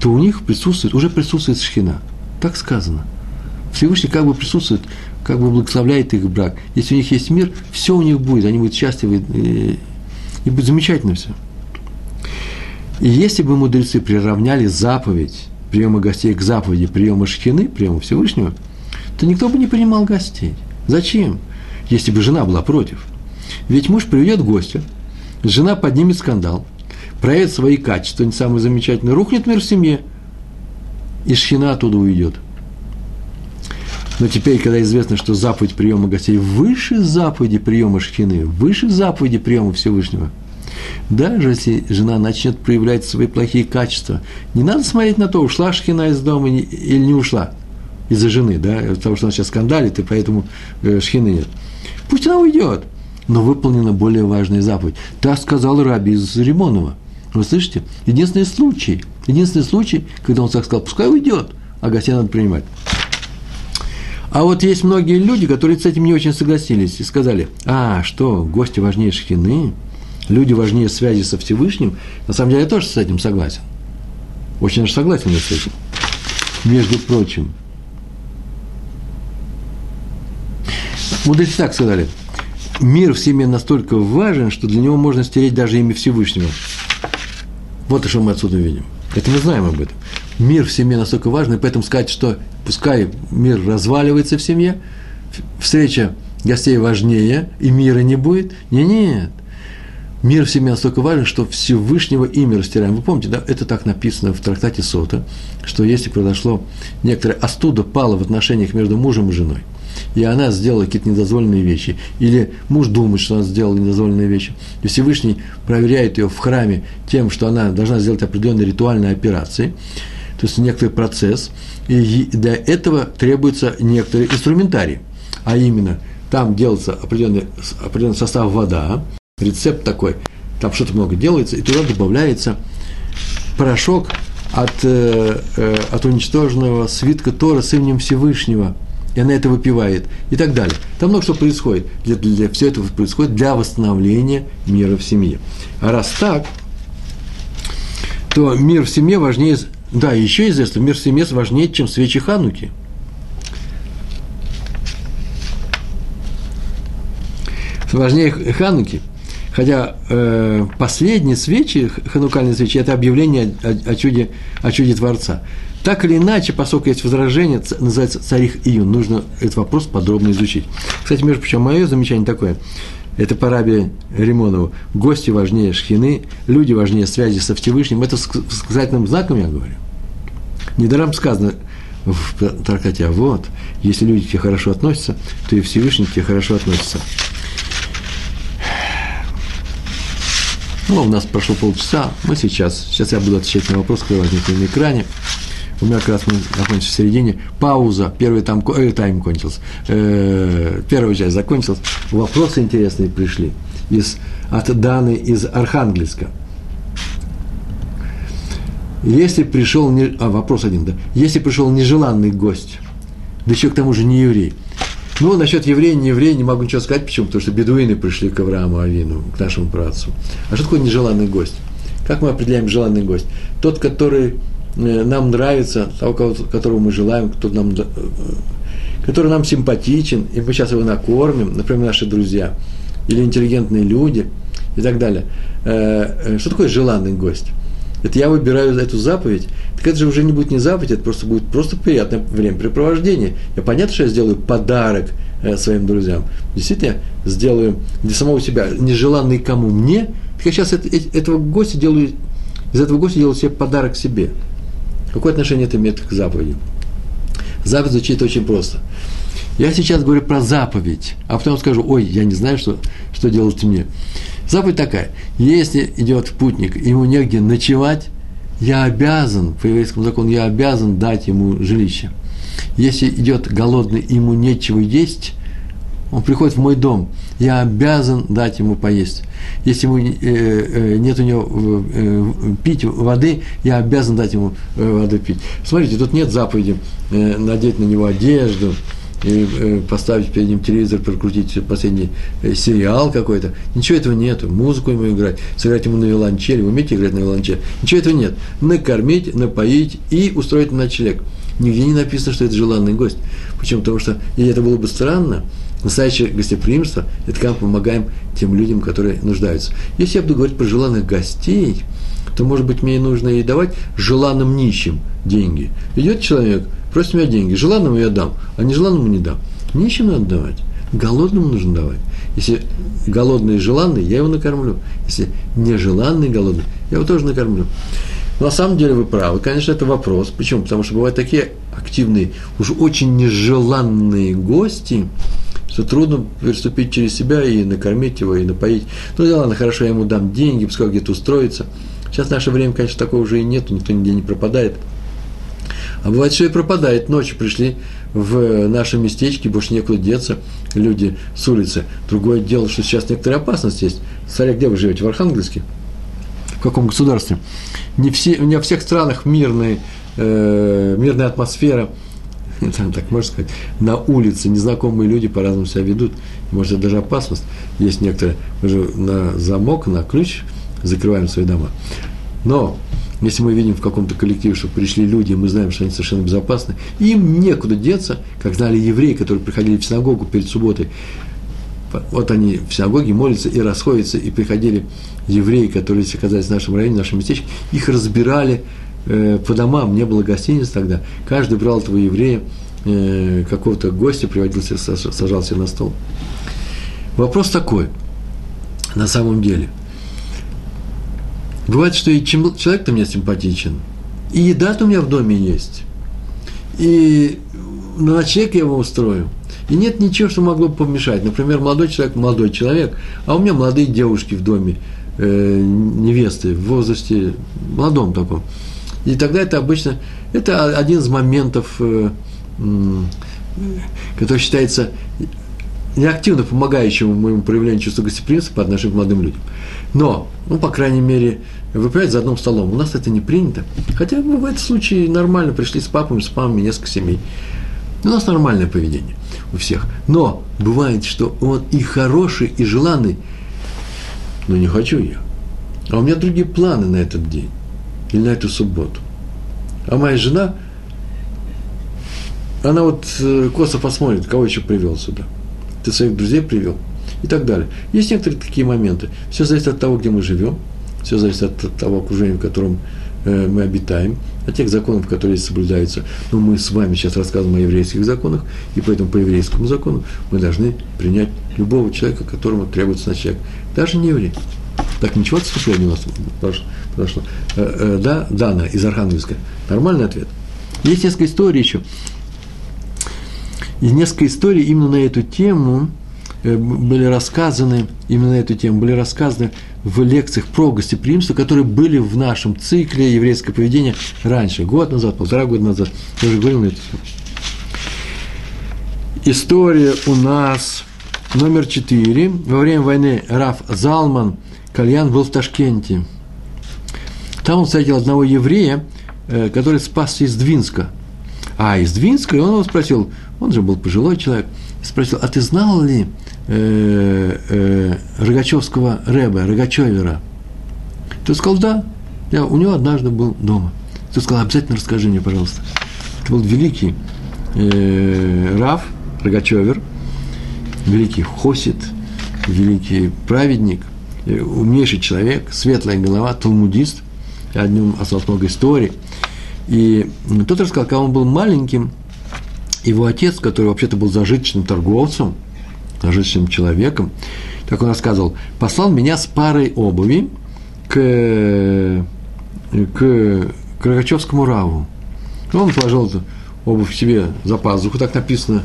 то у них присутствует, уже присутствует шхина – так сказано. Всевышний как бы присутствует, как бы благословляет их брак. Если у них есть мир, все у них будет, они будут счастливы, и, и будет замечательно все. И если бы мудрецы приравняли заповедь приема гостей к заповеди приема шхины, приема Всевышнего, то никто бы не принимал гостей. Зачем? Если бы жена была против. Ведь муж приведет гостя, жена поднимет скандал, проявит свои качества, не самые замечательные, рухнет мир в семье – и шхина оттуда уйдет. Но теперь, когда известно, что заповедь приема гостей выше заповеди приема шхины, выше заповеди приема Всевышнего, даже если жена начнет проявлять свои плохие качества, не надо смотреть на то, ушла шхина из дома или не ушла из-за жены, да, из-за того, что она сейчас скандалит, и поэтому э, шхины нет. Пусть она уйдет, но выполнена более важная заповедь. Так сказал Раби из Римонова. Вы слышите? Единственный случай – Единственный случай, когда он так сказал, пускай уйдет, а гостей надо принимать. А вот есть многие люди, которые с этим не очень согласились и сказали, а, что, гости важнее шхины, люди важнее связи со Всевышним. На самом деле я тоже с этим согласен. Очень даже согласен с этим. Между прочим. Мудрецы так сказали. Мир в семье настолько важен, что для него можно стереть даже имя Всевышнего. Вот что мы отсюда видим. Это мы знаем об этом. Мир в семье настолько важен, и поэтому сказать, что пускай мир разваливается в семье, встреча гостей важнее, и мира не будет. Не, нет. Мир в семье настолько важен, что Всевышнего имя растираем. Вы помните, да, это так написано в трактате Сота, что если произошло некоторое остуда пало в отношениях между мужем и женой, и она сделала какие-то недозволенные вещи, или муж думает, что она сделала недозволенные вещи, и Всевышний проверяет ее в храме тем, что она должна сделать определенные ритуальные операции, то есть некоторый процесс, и для этого требуется некоторый инструментарий, а именно там делается определенный, определенный состав вода, рецепт такой, там что-то много делается, и туда добавляется порошок от, э, э, от уничтоженного свитка Тора с именем Всевышнего, и она это выпивает, и так далее. Там много что происходит. Для, для, все это происходит для восстановления мира в семье. А раз так, то мир в семье важнее, да, еще известно, мир в семье важнее, чем свечи Хануки. Важнее Хануки – Хотя э, последние свечи, ханукальные свечи, это объявление о, о, чуде, о чуде Творца. Так или иначе, поскольку есть возражение, называется царих Июн, нужно этот вопрос подробно изучить. Кстати, между прочим, мое замечание такое, это по Рабе Римонову, гости важнее шхины, люди важнее связи со Всевышним, это с сказательным знаком я говорю. Недаром сказано в Таркате, а вот, если люди к тебе хорошо относятся, то и Всевышний к тебе хорошо относится. Ну, у нас прошло полчаса, мы сейчас, сейчас я буду отвечать на вопрос, который возник на экране. У меня как раз мы закончились в середине. Пауза, первый там, э, тайм кончился. Э, первая часть закончилась. Вопросы интересные пришли из, от Даны из Архангельска. Если пришел, не, а вопрос один, да, если пришел нежеланный гость, да еще к тому же не еврей, ну, насчет еврея, не еврея, не могу ничего сказать. Почему? Потому что бедуины пришли к Аврааму Авину, к нашему працу. А что такое нежеланный гость? Как мы определяем желанный гость? Тот, который нам нравится, того, которого мы желаем, кто нам, э, который нам симпатичен, и мы сейчас его накормим, например, наши друзья, или интеллигентные люди, и так далее. Э, что такое желанный гость? Это я выбираю эту заповедь, так это же уже не будет не заповедь, это просто будет просто приятное времяпрепровождение. Я понятно, что я сделаю подарок э, своим друзьям. Действительно, сделаю для самого себя, нежеланный кому мне, так я сейчас это, этого гостя делаю, из этого гостя делаю себе подарок себе. Какое отношение это имеет к заповеди? Заповедь звучит очень просто. Я сейчас говорю про заповедь, а потом скажу, ой, я не знаю, что, что делать мне. Заповедь такая, если идет путник, ему негде ночевать, я обязан, по еврейскому закону, я обязан дать ему жилище. Если идет голодный, ему нечего есть, он приходит в мой дом, я обязан дать ему поесть. Если ему, э, э, нет у него э, пить воды, я обязан дать ему воду пить. Смотрите, тут нет заповеди надеть на него одежду, и поставить перед ним телевизор, прокрутить последний сериал какой-то. Ничего этого нет. Музыку ему играть, сыграть ему на виолончели. Вы умеете играть на виолончели? Ничего этого нет. Накормить, напоить и устроить ночлег. Нигде не написано, что это желанный гость. Почему? Потому что, и это было бы странно, настоящее гостеприимство – это когда мы помогаем тем людям, которые нуждаются. Если я буду говорить про желанных гостей, то, может быть, мне нужно и давать желанным нищим деньги. Идет человек, просит меня деньги, желанному я дам, а нежеланному не дам. Нищим надо давать, голодному нужно давать. Если голодный и желанный, я его накормлю. Если нежеланный и голодный, я его тоже накормлю. Но на самом деле вы правы, конечно, это вопрос. Почему? Потому что бывают такие активные, уж очень нежеланные гости, что трудно переступить через себя и накормить его, и напоить. Ну да ладно, хорошо, я ему дам деньги, пускай где-то устроится. Сейчас в наше время, конечно, такого уже и нет, никто нигде не пропадает. А бывает, что и пропадает. Ночью пришли в наше местечко, больше некуда деться, люди с улицы. Другое дело, что сейчас некоторая опасность есть. Смотря, где вы живете? В Архангельске? В каком государстве? Не, все, не во всех странах мирные, э, мирная атмосфера – там, так можно сказать, на улице незнакомые люди по-разному себя ведут. Может, это даже опасность. Есть некоторые, мы же на замок, на ключ закрываем свои дома. Но если мы видим в каком-то коллективе, что пришли люди, и мы знаем, что они совершенно безопасны, им некуда деться, как знали евреи, которые приходили в синагогу перед субботой. Вот они в синагоге молятся и расходятся, и приходили евреи, которые оказались в нашем районе, в нашем местечке, их разбирали э, по домам, не было гостиниц тогда. Каждый брал этого еврея, э, какого-то гостя, приводил себе, сажал себе на стол. Вопрос такой, на самом деле – Бывает, что и человек-то мне симпатичен, и еда-то у меня в доме есть, и на ночлег я его устрою. И нет ничего, что могло бы помешать. Например, молодой человек, молодой человек, а у меня молодые девушки в доме, э, невесты в возрасте молодом таком. И тогда это обычно, это один из моментов, э, который считается неактивно помогающим моему проявлению чувства гостеприимства по отношению к молодым людям. Но, ну, по крайней мере, выпивать за одним столом. У нас это не принято. Хотя ну, в этом случае нормально пришли с папами, с мамами, несколько семей. У нас нормальное поведение у всех. Но бывает, что он и хороший, и желанный, но не хочу я. А у меня другие планы на этот день или на эту субботу. А моя жена, она вот э, косо посмотрит, кого еще привел сюда. Ты своих друзей привел и так далее. Есть некоторые такие моменты. Все зависит от того, где мы живем, все зависит от того окружения, в котором э, мы обитаем, от тех законов, которые здесь соблюдаются. Но мы с вами сейчас рассказываем о еврейских законах, и поэтому по еврейскому закону мы должны принять любого человека, которому требуется ночлег. Даже не еврей. Так, ничего отступления у нас подошло. Э, э, да, Дана из Архангельска. Нормальный ответ. Есть несколько историй еще. И несколько историй именно на эту тему э, были рассказаны, именно на эту тему были рассказаны в лекциях про гостеприимство, которые были в нашем цикле еврейское поведение раньше, год назад, полтора года назад. Я уже говорил на эту тему. История у нас номер четыре. Во время войны Раф Залман Кальян был в Ташкенте. Там он встретил одного еврея, э, который спасся из Двинска. А из Двинска, и он его спросил, он же был пожилой человек, спросил, а ты знал ли э, э, Рогачевского Рэба, Рогачевера? Тот сказал, да, я у него однажды был дома. Тот сказал, обязательно расскажи мне, пожалуйста. Это был великий э, Раф, Рогачевер, великий Хосит, великий праведник, умнейший человек, светлая голова, талмудист, о нем осталось много историй. И тот рассказал, когда он был маленьким, его отец, который вообще-то был зажиточным торговцем, зажиточным человеком, так он рассказывал, послал меня с парой обуви к, к, к Рогачевскому Раву. Он положил обувь себе за пазуху, так написано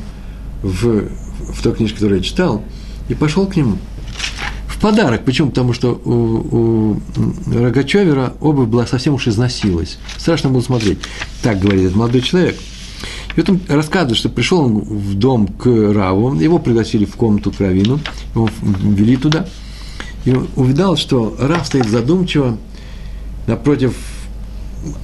в, в той книжке, которую я читал, и пошел к нему. Подарок. Почему? Потому что у, у Рогачевера обувь была совсем уж износилась. Страшно было смотреть. Так говорит этот молодой человек – и вот он рассказывает, что пришел он в дом к Раву, его пригласили в комнату к Равину, его ввели туда, и увидал, что Рав стоит задумчиво напротив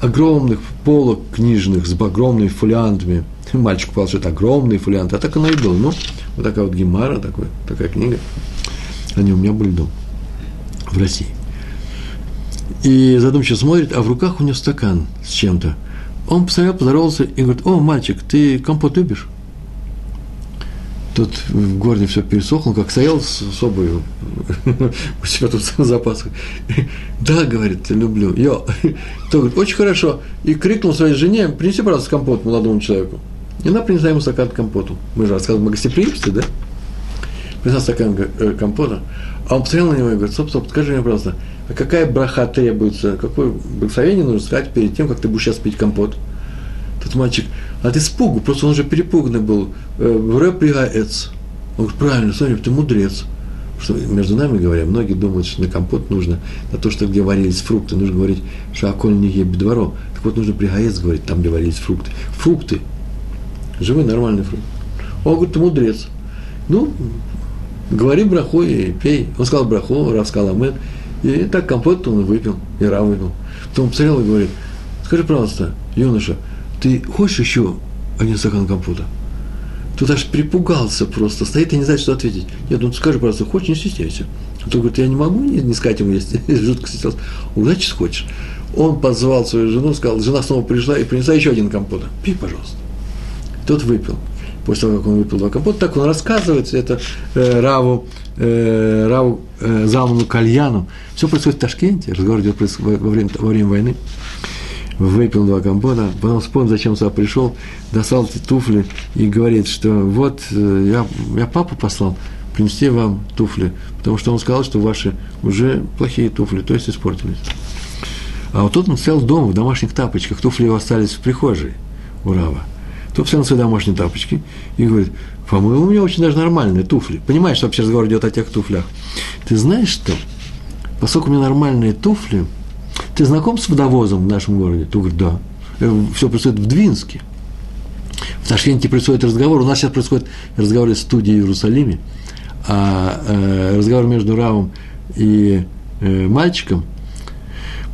огромных полок книжных с огромными фолиантами. Мальчик попал, что это огромные фолианты, а так оно и было. Ну, вот такая вот гемара, такой, такая книга. Они у меня были дома в России. И задумчиво смотрит, а в руках у него стакан с чем-то. Он посмотрел, поздоровался и говорит, о, мальчик, ты компот любишь? Тут в городе все пересохло, как стоял с, с у себя тут в. Да, говорит, люблю. Я. То говорит, очень хорошо. И крикнул своей жене, принеси, пожалуйста, компот молодому человеку. И она принесла ему стакан компоту. Мы же рассказываем о гостеприимстве, да? Принесла стакан э, компота. А он посмотрел на него и говорит, стоп, стоп, скажи мне, пожалуйста, а какая браха требуется? Какое благословение нужно сказать перед тем, как ты будешь сейчас пить компот? Тот мальчик, от испугу, просто он уже перепуганный был. Э, Вре пригаец. Он говорит, правильно, смотри, ты мудрец. Что между нами говоря, многие думают, что на компот нужно, на то, что где варились фрукты, нужно говорить, что околь не бедворо. Так вот, нужно пригаец говорить, там, где варились фрукты. Фрукты. Живые, нормальные фрукты. Он говорит, ты мудрец. Ну, говори браху и пей. Он сказал браху, Рав сказал амен. И так компот он выпил, и Рав выпил. Потом посмотрел и говорит, скажи, пожалуйста, юноша, ты хочешь еще один стакан компота? Тут аж припугался просто, стоит и не знает, что ответить. Нет, ну скажи, пожалуйста, хочешь, не стесняйся. А то говорит, я не могу не, не сказать ему, если жутко стеснялся. Значит, хочешь. Он позвал свою жену, сказал, жена снова пришла и принесла еще один компота. Пей, пожалуйста. Тот выпил после того, как он выпил два компота, так он рассказывает, это э, Раву, э, Раву э, Залману Кальяну. Все происходит в Ташкенте, разговор идет во время, во время войны. Выпил два компота, потом вспомнил, зачем сюда пришел, достал эти туфли и говорит, что вот э, я, я папу послал принести вам туфли, потому что он сказал, что ваши уже плохие туфли, то есть испортились. А вот тут он стоял дома в домашних тапочках, туфли его остались в прихожей у Рава. Тот стоял на свои домашние тапочки и говорит, по-моему, у меня очень даже нормальные туфли. Понимаешь, что вообще разговор идет о тех туфлях. Ты знаешь что? Поскольку у меня нормальные туфли, ты знаком с водовозом в нашем городе? Ты говоришь, да. Все происходит в Двинске. В Ташкенте происходит разговор. У нас сейчас происходит разговор из студии в Иерусалиме. А э, разговор между Равом и э, мальчиком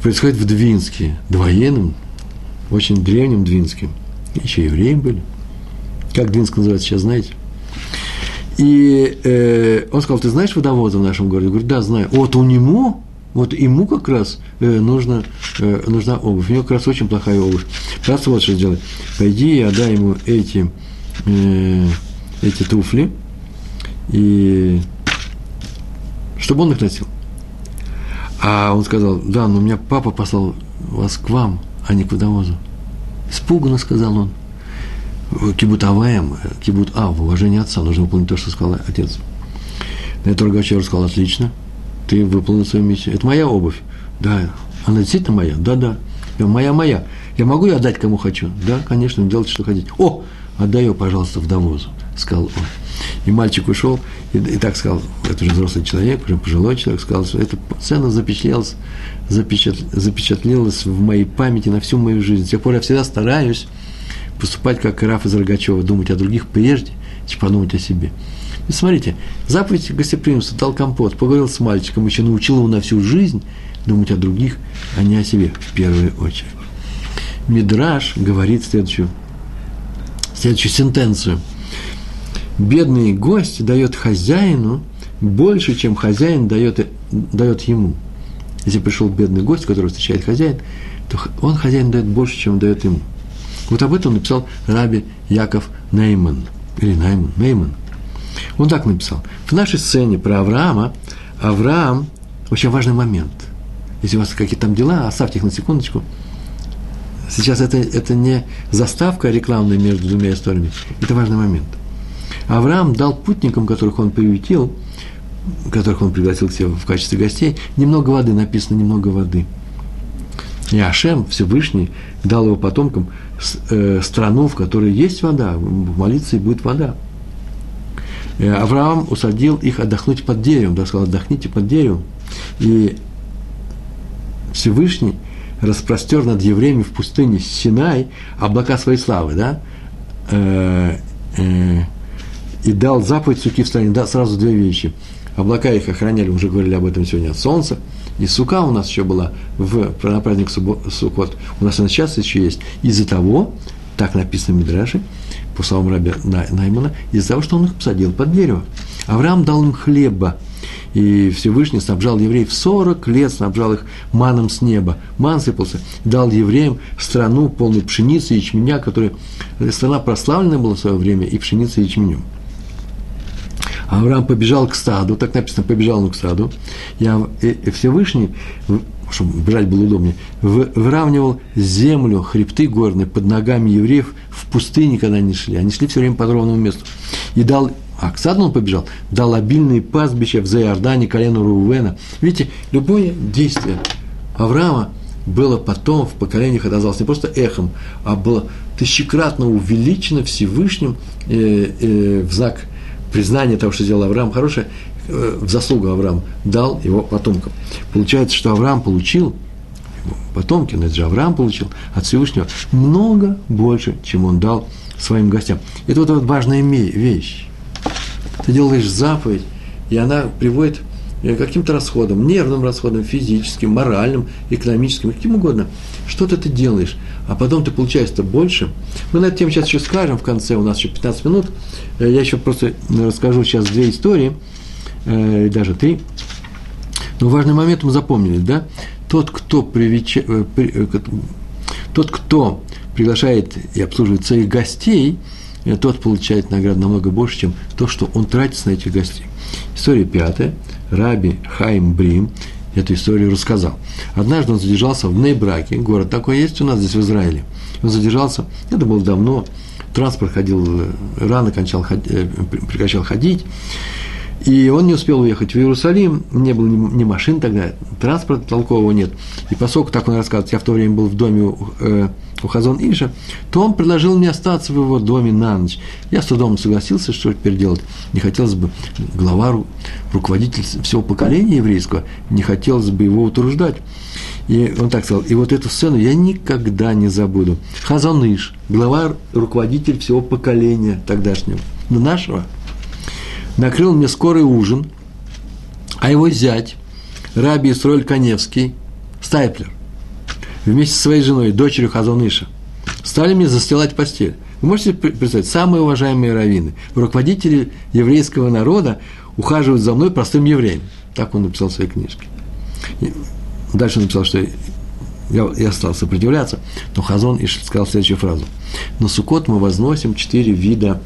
происходит в Двинске, двоенном, очень древнем Двинске. Еще евреи были. Как Двинск называется сейчас, знаете? И э, он сказал, ты знаешь водовоза в нашем городе? Я говорю, да, знаю. Вот у него, вот ему как раз э, нужно, э, нужна обувь. У него как раз очень плохая обувь. Раз вот что сделай. Пойди и отдай ему эти, э, эти туфли, и чтобы он их носил. А он сказал, да, но у меня папа послал вас к вам, а не к водовозу. Испуганно сказал он кибутоваем, кибут а, в уважении отца, нужно выполнить то, что сказал отец. На это Рогачев сказал, отлично, ты выполнил свою миссию. Это моя обувь. Да, она действительно моя? Да, да. Моя, моя. Я могу ее отдать кому хочу? Да, конечно, делайте, что хотите. О, отдай ее, пожалуйста, вдовозу, сказал он. И мальчик ушел, и, и так сказал, это уже взрослый человек, уже пожилой человек, сказал, что эта сцена запечатлелась, запечат, запечатлелась в моей памяти на всю мою жизнь. С тех пор я всегда стараюсь поступать как Раф из Рогачева, думать о других прежде, чем подумать о себе. И смотрите, заповедь гостеприимства, дал компот, поговорил с мальчиком, еще научил его на всю жизнь думать о других, а не о себе в первую очередь. Мидраш говорит следующую, следующую сентенцию. Бедный гость дает хозяину больше, чем хозяин дает, дает ему. Если пришел бедный гость, который встречает хозяин, то он хозяин дает больше, чем дает ему. Вот об этом написал Раби Яков Нейман. Или Нейман, Нейман. Он так написал. В нашей сцене про Авраама, Авраам, очень важный момент. Если у вас какие-то там дела, оставьте их на секундочку. Сейчас это, это не заставка рекламная между двумя историями. Это важный момент. Авраам дал путникам, которых он приютил, которых он пригласил к себе в качестве гостей, немного воды, написано немного воды. И Ашем, Всевышний, дал его потомкам Э, страну, в которой есть вода, молиться и будет вода. Э, Авраам усадил их отдохнуть под деревом, да, сказал, отдохните под деревом. И Всевышний распростер над евреями в пустыне Синай облака своей славы, да, э, и дал заповедь суки в стране, да, сразу две вещи. Облака их охраняли, уже говорили об этом сегодня, от солнца – и сука у нас еще была в, на праздник Сукот. У нас она сейчас еще есть. Из-за того, так написано в Мидраше, по словам раби Наймана, из-за того, что он их посадил под дерево. Авраам дал им хлеба, и Всевышний снабжал евреев 40 лет, снабжал их маном с неба. Ман сыпался, дал евреям страну полную пшеницы и ячменя, которая страна прославленная была в свое время, и пшеница и ячменем. Авраам побежал к стаду, так написано, побежал он к стаду, Я, и, и Всевышний, чтобы бежать было удобнее, выравнивал землю, хребты горные под ногами евреев в пустыне, когда они шли. Они шли все время по ровному месту. И дал, а к саду он побежал, дал обильные пастбища в Зайордане, колену Рувена. Видите, любое действие Авраама было потом в поколениях отозвалось не просто эхом, а было тысячекратно увеличено Всевышним э, э, в знак признание того, что сделал Авраам хорошее, э, в заслугу Авраам дал его потомкам. Получается, что Авраам получил, потомки, но это же Авраам получил от Всевышнего много больше, чем он дал своим гостям. Это вот, вот важная вещь. Ты делаешь заповедь, и она приводит к каким-то расходам, нервным расходам, физическим, моральным, экономическим, каким угодно. Что-то ты делаешь, а потом ты получаешь это больше. Мы на эту тему сейчас еще скажем в конце, у нас еще 15 минут. Э, я еще просто расскажу сейчас две истории, э, даже три. Но важный момент мы запомнили, да? Тот, кто, привеча... Э, тот, кто приглашает и обслуживает своих гостей, тот получает награду намного больше, чем то, что он тратит на этих гостей. История пятая. Раби Хайм Брим эту историю рассказал. Однажды он задержался в Нейбраке, город такой есть у нас здесь в Израиле. Он задержался, это было давно, транспорт ходил, рано кончал, э, прекращал ходить. И он не успел уехать в Иерусалим, не было ни машин тогда, транспорта толкового нет. И поскольку, так он рассказывает, я в то время был в доме у, Хазон Иша, то он предложил мне остаться в его доме на ночь. Я с трудом согласился, что теперь делать. Не хотелось бы, глава, руководитель всего поколения еврейского, не хотелось бы его утруждать. И он так сказал, и вот эту сцену я никогда не забуду. Хазаныш, глава, руководитель всего поколения тогдашнего, нашего – накрыл мне скорый ужин, а его зять, Раби Исроль Коневский, Стайплер, вместе со своей женой, дочерью Хазоныша, стали мне застилать постель. Вы можете представить, самые уважаемые раввины, руководители еврейского народа ухаживают за мной простым евреем. Так он написал в своей книжке. И дальше он написал, что я, я стал сопротивляться, но Хазон Иш сказал следующую фразу. На Сукот мы возносим четыре вида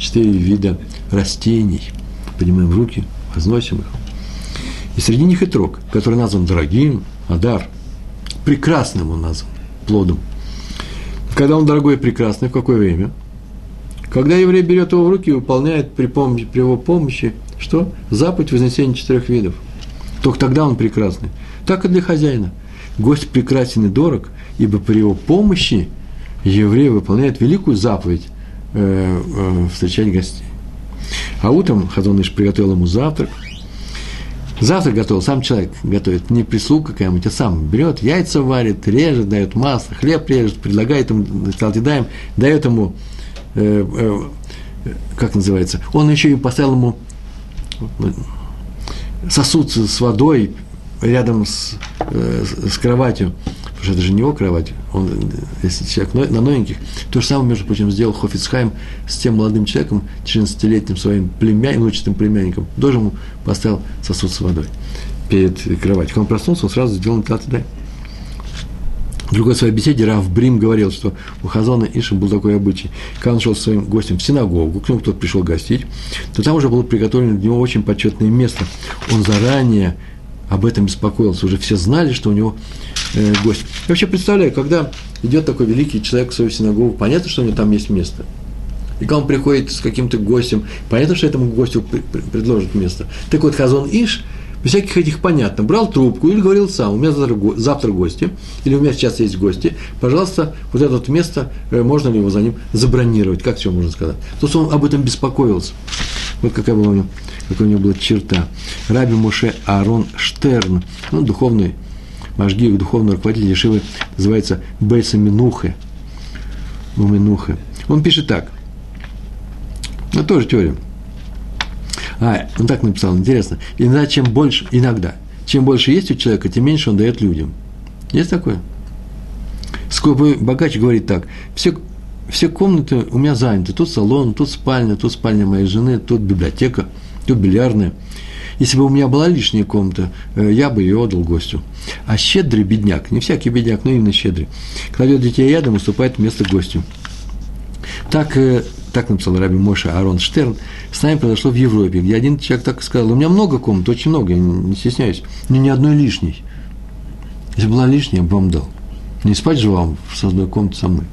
четыре вида растений. Поднимаем руки, возносим их. И среди них и трог, который назван дорогим, адар. Прекрасным он назван, плодом. Когда он дорогой и прекрасный, в какое время? Когда еврей берет его в руки и выполняет при, помощи, при его помощи, что? Заповедь вознесения четырех видов. Только тогда он прекрасный. Так и для хозяина. Гость прекрасен и дорог, ибо при его помощи еврей выполняет великую заповедь Э, э, встречать гостей. А утром Хазоныш приготовил ему завтрак. Завтрак готовил сам человек, готовит, не прислуга какая-нибудь, а сам берет, яйца варит, режет, дает масло, хлеб режет, предлагает ему, даем, дает ему, э, э, как называется, он еще и поставил ему сосуд с водой рядом с, э, с кроватью, потому что это же не его кровать, он, если человек на новеньких, то же самое, между прочим, сделал Хофицхайм с тем молодым человеком, 14-летним своим племянником, внучатым племянником, тоже ему поставил сосуд с водой перед кроватью. Когда он проснулся, он сразу сделал таты в другой своей беседе Раф Брим говорил, что у Хазона Иша был такой обычай. Когда он шел со своим гостем в синагогу, к нему кто-то пришел гостить, то там уже было приготовлено для него очень почетное место. Он заранее об этом беспокоился, уже все знали, что у него э, гость. Я вообще представляю, когда идет такой великий человек в свою синагогу, понятно, что у него там есть место. И когда он приходит с каким-то гостем, понятно, что этому гостю предложат место. Так вот, Хазон Иш, без всяких этих понятно, брал трубку или говорил сам, у меня завтра, гости, или у меня сейчас есть гости, пожалуйста, вот это вот место, э, можно ли его за ним забронировать, как все можно сказать. То есть он об этом беспокоился. Вот какая была у него какая у него была черта. Раби Муше Аарон Штерн, ну, духовный Машгих, духовный руководитель Ешивы, называется Бейса Минухе. Минухе. Он пишет так. Ну, тоже теория. А, он так написал, интересно. Иногда, чем больше, иногда, чем больше есть у человека, тем меньше он дает людям. Есть такое? Сколько богач говорит так, все, все комнаты у меня заняты. Тут салон, тут спальня, тут спальня моей жены, тут библиотека – то бильярдная. Если бы у меня была лишняя комната, э, я бы ее отдал гостю. А щедрый бедняк, не всякий бедняк, но именно щедрый, кладет детей рядом и уступает место гостю. Так, э, так написал Раби Моша Арон Штерн, с нами произошло в Европе, где один человек так сказал, у меня много комнат, очень много, я не стесняюсь, но ни одной лишней. Если была лишняя, я бы вам дал. Не спать же вам в одной комнате со мной.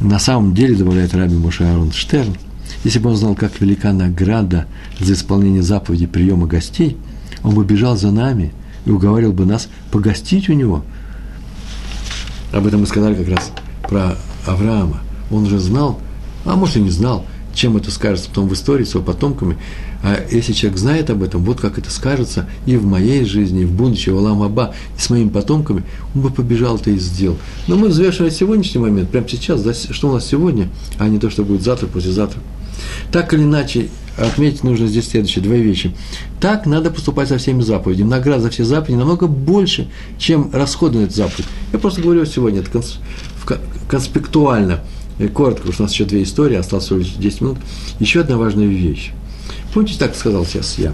На самом деле, добавляет Раби Моша Арон Штерн, если бы он знал, как велика награда за исполнение заповеди приема гостей, он бы бежал за нами и уговаривал бы нас погостить у него. Об этом мы сказали как раз про Авраама. Он уже знал, а может и не знал, чем это скажется потом в истории с его потомками. А если человек знает об этом, вот как это скажется и в моей жизни, и в будущем, в Алам Аба, и с моими потомками, он бы побежал это и сделал. Но мы взвешиваем сегодняшний момент, прямо сейчас, что у нас сегодня, а не то, что будет завтра, послезавтра. Так или иначе, отметить нужно здесь следующие две вещи. Так надо поступать со всеми заповедями. Награда за все заповеди намного больше, чем расходы на эту заповедь. Я просто говорю сегодня, это конспектуально, коротко, потому что у нас еще две истории, осталось всего 10 минут. Еще одна важная вещь. Помните, так сказал сейчас я?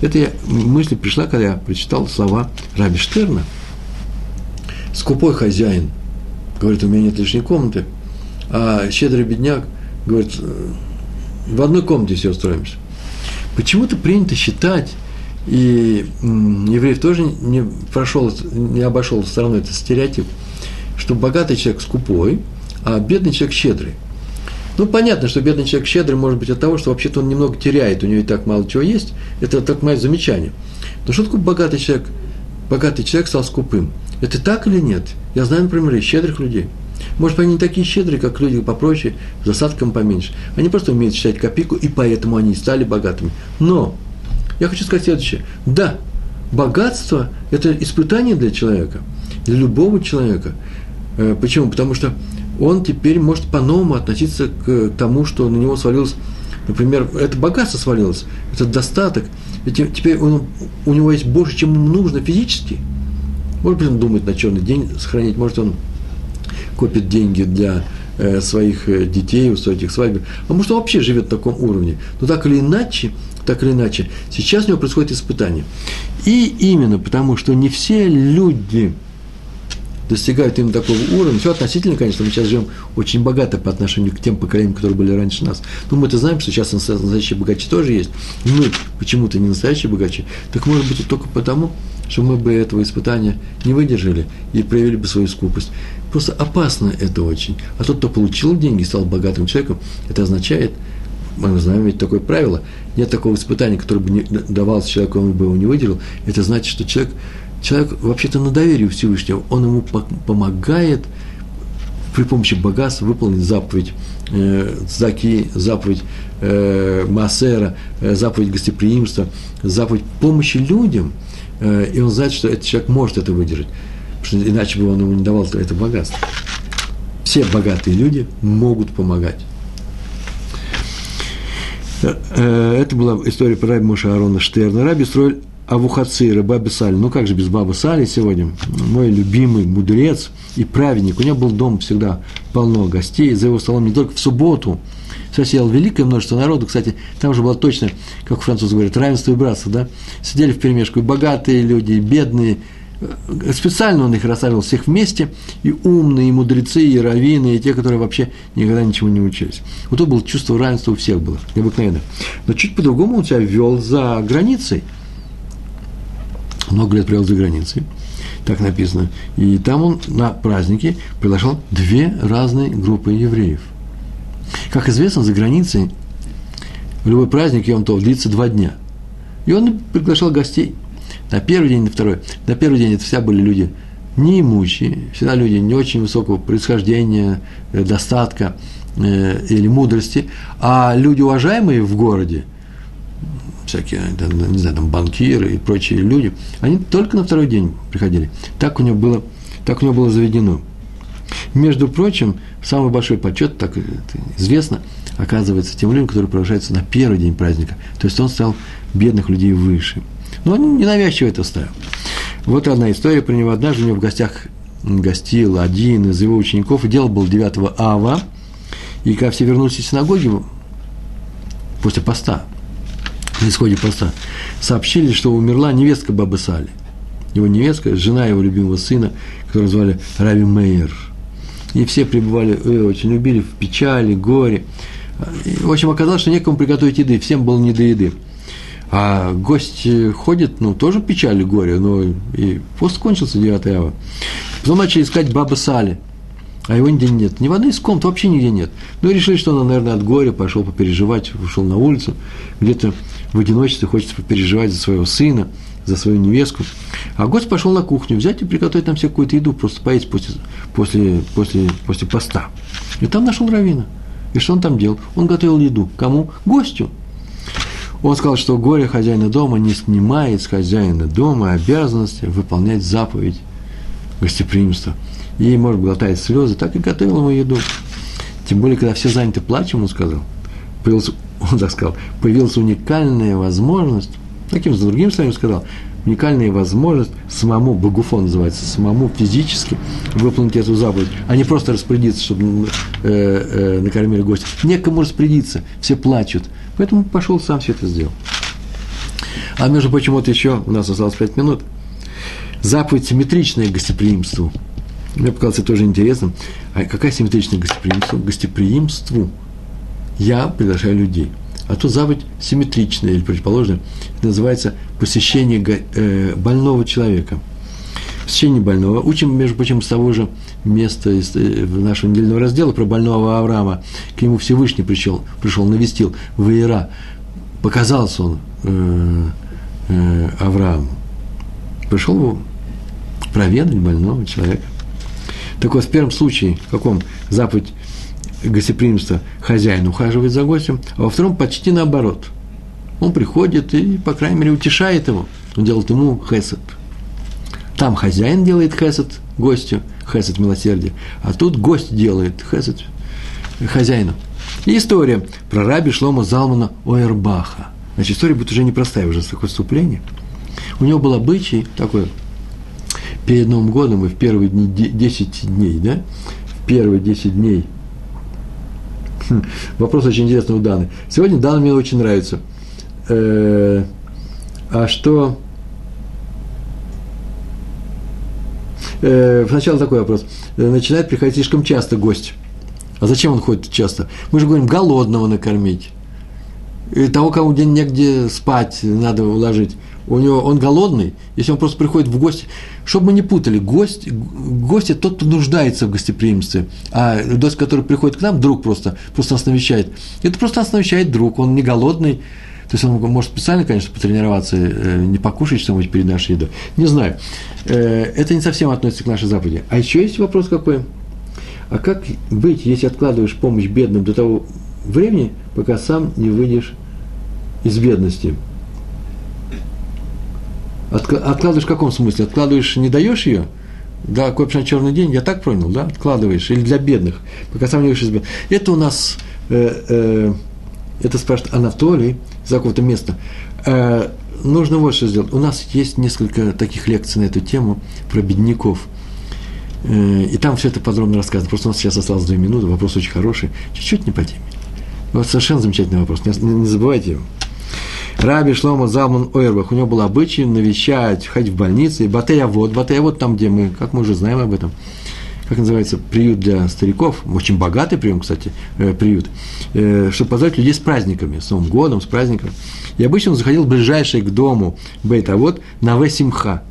Это мысль пришла, когда я прочитал слова Раби Штерна. Скупой хозяин говорит, у меня нет лишней комнаты, а щедрый бедняк говорит, в одной комнате все устроимся. Почему-то принято считать, и евреев тоже не прошел, не обошел стороной этот стереотип, что богатый человек скупой, а бедный человек щедрый. Ну, понятно, что бедный человек щедрый может быть от того, что вообще-то он немного теряет, у него и так мало чего есть. Это так мое замечание. Но что такое богатый человек? Богатый человек стал скупым. Это так или нет? Я знаю, например, щедрых людей. Может, они не такие щедрые, как люди попроще, с засадком поменьше. Они просто умеют считать копейку, и поэтому они стали богатыми. Но я хочу сказать следующее. Да, богатство – это испытание для человека, для любого человека. Э, почему? Потому что он теперь может по-новому относиться к тому, что на него свалилось, например, это богатство свалилось, это достаток. Ведь теперь он, у него есть больше, чем ему нужно физически. Может быть, он думает на черный день сохранить, может, он копит деньги для э, своих э, детей, устроить их свадьбы, а может, он вообще живет на таком уровне. Но так или иначе, так или иначе, сейчас у него происходит испытание. И именно потому, что не все люди – достигают именно такого уровня. Все относительно, конечно, мы сейчас живем очень богато по отношению к тем поколениям, которые были раньше нас. Но мы-то знаем, что сейчас настоящие богачи тоже есть. Мы почему-то не настоящие богачи. Так может быть только потому, что мы бы этого испытания не выдержали и проявили бы свою скупость. Просто опасно это очень. А тот, кто получил деньги и стал богатым человеком, это означает, мы знаем ведь такое правило, нет такого испытания, которое бы не давалось человеку, он бы его не выдержал, это значит, что человек человек вообще-то на доверие Всевышнего, он ему помогает при помощи богатства выполнить заповедь э, Заки, заповедь э, Массера, э, заповедь гостеприимства, заповедь помощи людям, э, и он знает, что этот человек может это выдержать, потому что иначе бы он ему не давал это богатство. Все богатые люди могут помогать. Э, э, это была история про Раби Моша Аарона Штерна. Раби строил Авухацира, Баби Сали. Ну как же без Бабы Сали сегодня? Мой любимый мудрец и праведник. У него был дом всегда полно гостей. За его столом не только в субботу соседало великое множество народу. Кстати, там же было точно, как французы говорят, равенство и братство, да? Сидели в перемешку и богатые люди, и бедные. Специально он их расставил всех вместе, и умные, и мудрецы, и раввины, и те, которые вообще никогда ничего не учились. Вот это было чувство равенства у всех было, необыкновенно. Но чуть по-другому он себя вел за границей – много лет провел за границей, так написано. И там он на празднике приглашал две разные группы евреев. Как известно, за границей любой праздник Йом То длится два дня. И он приглашал гостей на первый день, на второй. На первый день это всегда были люди неимущие, всегда люди не очень высокого происхождения, э, достатка э, или мудрости, а люди уважаемые в городе – всякие, не знаю, там банкиры и прочие люди, они только на второй день приходили. Так у него было, так у него было заведено. Между прочим, самый большой почет, так известно, оказывается тем людям, которые провожаются на первый день праздника. То есть он стал бедных людей выше. Но он ненавязчиво это ставил. Вот одна история про него. Однажды у него в гостях гостил один из его учеников, и дело было 9 ава, и когда все вернулись из синагоги после поста, на исходе поста, сообщили, что умерла невестка Бабы Сали. Его невестка, жена его любимого сына, которого звали Рави Мейер. И все пребывали, э, очень любили в печали, горе. И, в общем, оказалось, что некому приготовить еды, всем было не до еды. А гость ходит, ну, тоже печаль и горе, но и пост кончился 9 ава. Потом начали искать Бабы Сали – а его нигде нет. Ни в одной из комнат вообще нигде нет. Ну, и решили, что он, наверное, от горя пошел попереживать, вышел на улицу, где-то в одиночестве хочется попереживать за своего сына, за свою невестку. А гость пошел на кухню взять и приготовить нам себе какую-то еду, просто поесть после, после, после, после поста. И там нашел Равина. И что он там делал? Он готовил еду. Кому? Гостю. Он сказал, что горе хозяина дома не снимает с хозяина дома обязанности выполнять заповедь гостеприимства – ей, может, глотает слезы, так и готовил ему еду. Тем более, когда все заняты плачем, он сказал, появился, он так сказал, появилась уникальная возможность, таким с другим словом сказал, уникальная возможность самому, Багуфон называется, самому физически выполнить эту заповедь, а не просто распорядиться, чтобы э, э, накормили гостя. Некому распорядиться, все плачут. Поэтому пошел сам все это сделал. А между прочим, вот еще, у нас осталось пять минут, заповедь симметричная гостеприимству – мне показалось это тоже интересным. А какая симметричная гостеприимство? Гостеприимству я приглашаю людей. А то заповедь симметричная или противоположная, называется посещение э, больного человека. посещение больного. Учим, между прочим, с того же места из э, нашего недельного раздела про больного Авраама. К нему Всевышний пришел, пришел навестил в Иера. Показался он э, э, Аврааму. Пришел проведать больного человека. Так вот, в первом случае, в каком заповедь гостеприимства хозяин ухаживает за гостем, а во втором почти наоборот. Он приходит и, по крайней мере, утешает его. Он делает ему хесед. Там хозяин делает хесед гостю, хесед милосердие, а тут гость делает хесед хозяину. И история про раби Шлома Залмана Ойербаха. Значит, история будет уже непростая, уже такое вступление. У него был обычай такой, перед Новым годом и в первые дни, 10 дней, да, в первые 10 дней. Хм, вопрос очень интересный у Даны. Сегодня Дана мне очень нравится. Э, а что... Э, сначала такой вопрос. Э, начинает приходить слишком часто гость. А зачем он ходит часто? Мы же говорим, голодного накормить. И того, кому день негде спать, надо уложить у него, он голодный, если он просто приходит в гости, чтобы мы не путали, гость, гость – это тот, кто нуждается в гостеприимстве, а гость, который приходит к нам, друг просто, просто нас навещает. Это просто нас навещает друг, он не голодный, то есть он может специально, конечно, потренироваться, э, не покушать что-нибудь перед нашей едой. Не знаю. Э, это не совсем относится к нашей заповеди. А еще есть вопрос какой? А как быть, если откладываешь помощь бедным до того времени, пока сам не выйдешь из бедности? Откладываешь в каком смысле? Откладываешь, не даешь ее? Да, копишь на черный день, я так понял, да? Откладываешь. Или для бедных, пока сам не выйдешь из бедных. Это у нас, э, э, это спрашивает Анатолий из какого-то места. Э, нужно вот что сделать. У нас есть несколько таких лекций на эту тему про бедняков. Э, и там все это подробно рассказано. Просто у нас сейчас осталось две минуты, вопрос очень хороший, чуть-чуть не по теме. Вот совершенно замечательный вопрос, не, не забывайте его. Раби Шлома Залман Ойрбах, у него был обычай навещать, ходить в больницы, Батеявод, Батеявод там, где мы, как мы уже знаем об этом, как называется, приют для стариков, очень богатый прием, кстати, э, приют, э, чтобы позвать людей с праздниками, с Новым годом, с праздником. И обычно он заходил ближайший к дому Бейтавод на Весимха.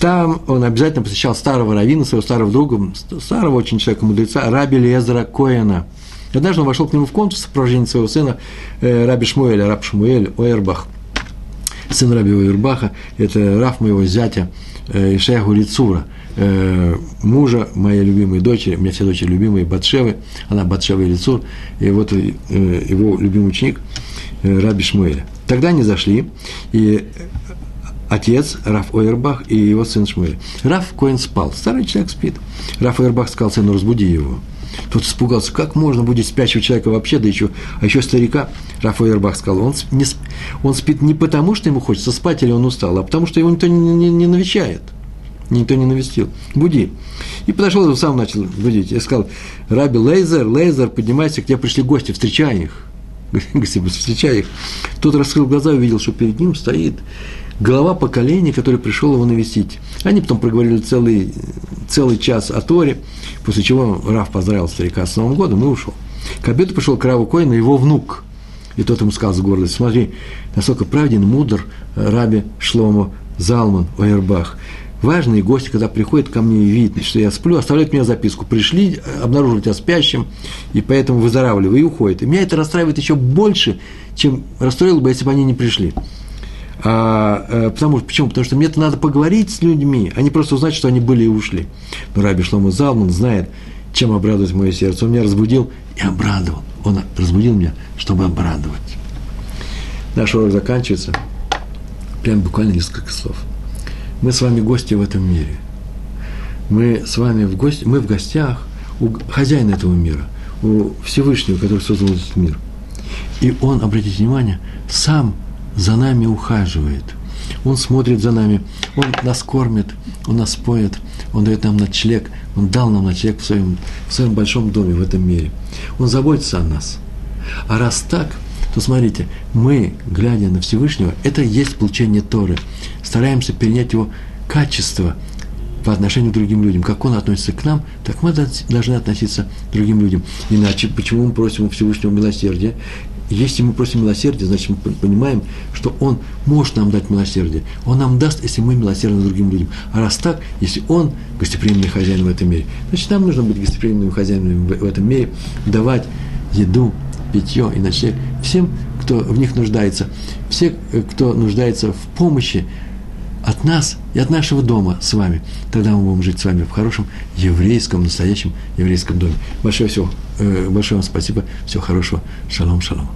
Там он обязательно посещал старого равина, своего старого друга, старого очень человека, мудреца, Раби Лезера Коэна – и однажды он вошел к нему в комнату в сопровождении своего сына э, Раби Шмуэля, Раб Шмуэль Ойербах, сын Раби Ойербаха, это Раф моего зятя э, Ишаяху Лицура, э, мужа моей любимой дочери, у меня все дочери любимые, Батшевы, она Батшева и Лицур, и вот его любимый ученик Раби Шмуэля. Тогда они зашли, и отец Раф Ойербах и его сын Шмуэль. Раф Коин спал, старый человек спит. Раф Ойербах сказал сыну, разбуди его. Тот испугался, как можно будет спящего человека вообще, да еще, а еще старика, Рафаэль Рбах сказал, он, не, он спит не потому, что ему хочется спать или он устал, а потому, что его никто не, не, не навещает. Никто не навестил. Буди. И подошел, сам начал будить. Я сказал, Раби Лейзер, Лейзер, поднимайся, к тебе пришли гости, встречай их. Встречай их. Тот раскрыл глаза и увидел, что перед ним стоит глава поколения, который пришел его навестить. Они потом проговорили целый, целый час о Торе, после чего Раф поздравил старика с Новым годом и ушел. К обеду пришел к Раву Коину его внук. И тот ему сказал с гордостью, смотри, насколько праведен, мудр Раби Шломо Залман Ойербах. Важные гости, когда приходят ко мне и видят, что я сплю, оставляют мне записку. Пришли, обнаружили тебя спящим, и поэтому выздоравливай, и уходят. И меня это расстраивает еще больше, чем расстроило бы, если бы они не пришли. А, а, потому, почему? Потому что мне это надо поговорить с людьми, а не просто узнать, что они были и ушли. Но Раби Шлома Залман знает, чем обрадовать мое сердце. Он меня разбудил и обрадовал. Он разбудил меня, чтобы обрадовать. Наш урок заканчивается. Прям буквально несколько слов. Мы с вами гости в этом мире. Мы с вами в гости, мы в гостях у хозяина этого мира, у Всевышнего, который создал этот мир. И он, обратите внимание, сам за нами ухаживает. Он смотрит за нами, Он нас кормит, Он нас поет, Он дает нам ночлег, Он дал нам ночлег в своем, в своем большом доме в этом мире. Он заботится о нас. А раз так, то смотрите, мы, глядя на Всевышнего, это и есть получение Торы. Стараемся перенять его качество по отношению к другим людям. Как он относится к нам, так мы должны относиться к другим людям. Иначе, почему мы просим у Всевышнего милосердия? Если мы просим милосердия, значит, мы понимаем, что Он может нам дать милосердие. Он нам даст, если мы милосердны другим людям. А раз так, если Он гостеприимный хозяин в этом мире, значит, нам нужно быть гостеприимными хозяинами в этом мире, давать еду, питье и ночлег всем, кто в них нуждается, все, кто нуждается в помощи от нас и от нашего дома с вами. Тогда мы будем жить с вами в хорошем еврейском, настоящем еврейском доме. Большое, все, э, большое вам спасибо. Всего хорошего. Шалом, шалом.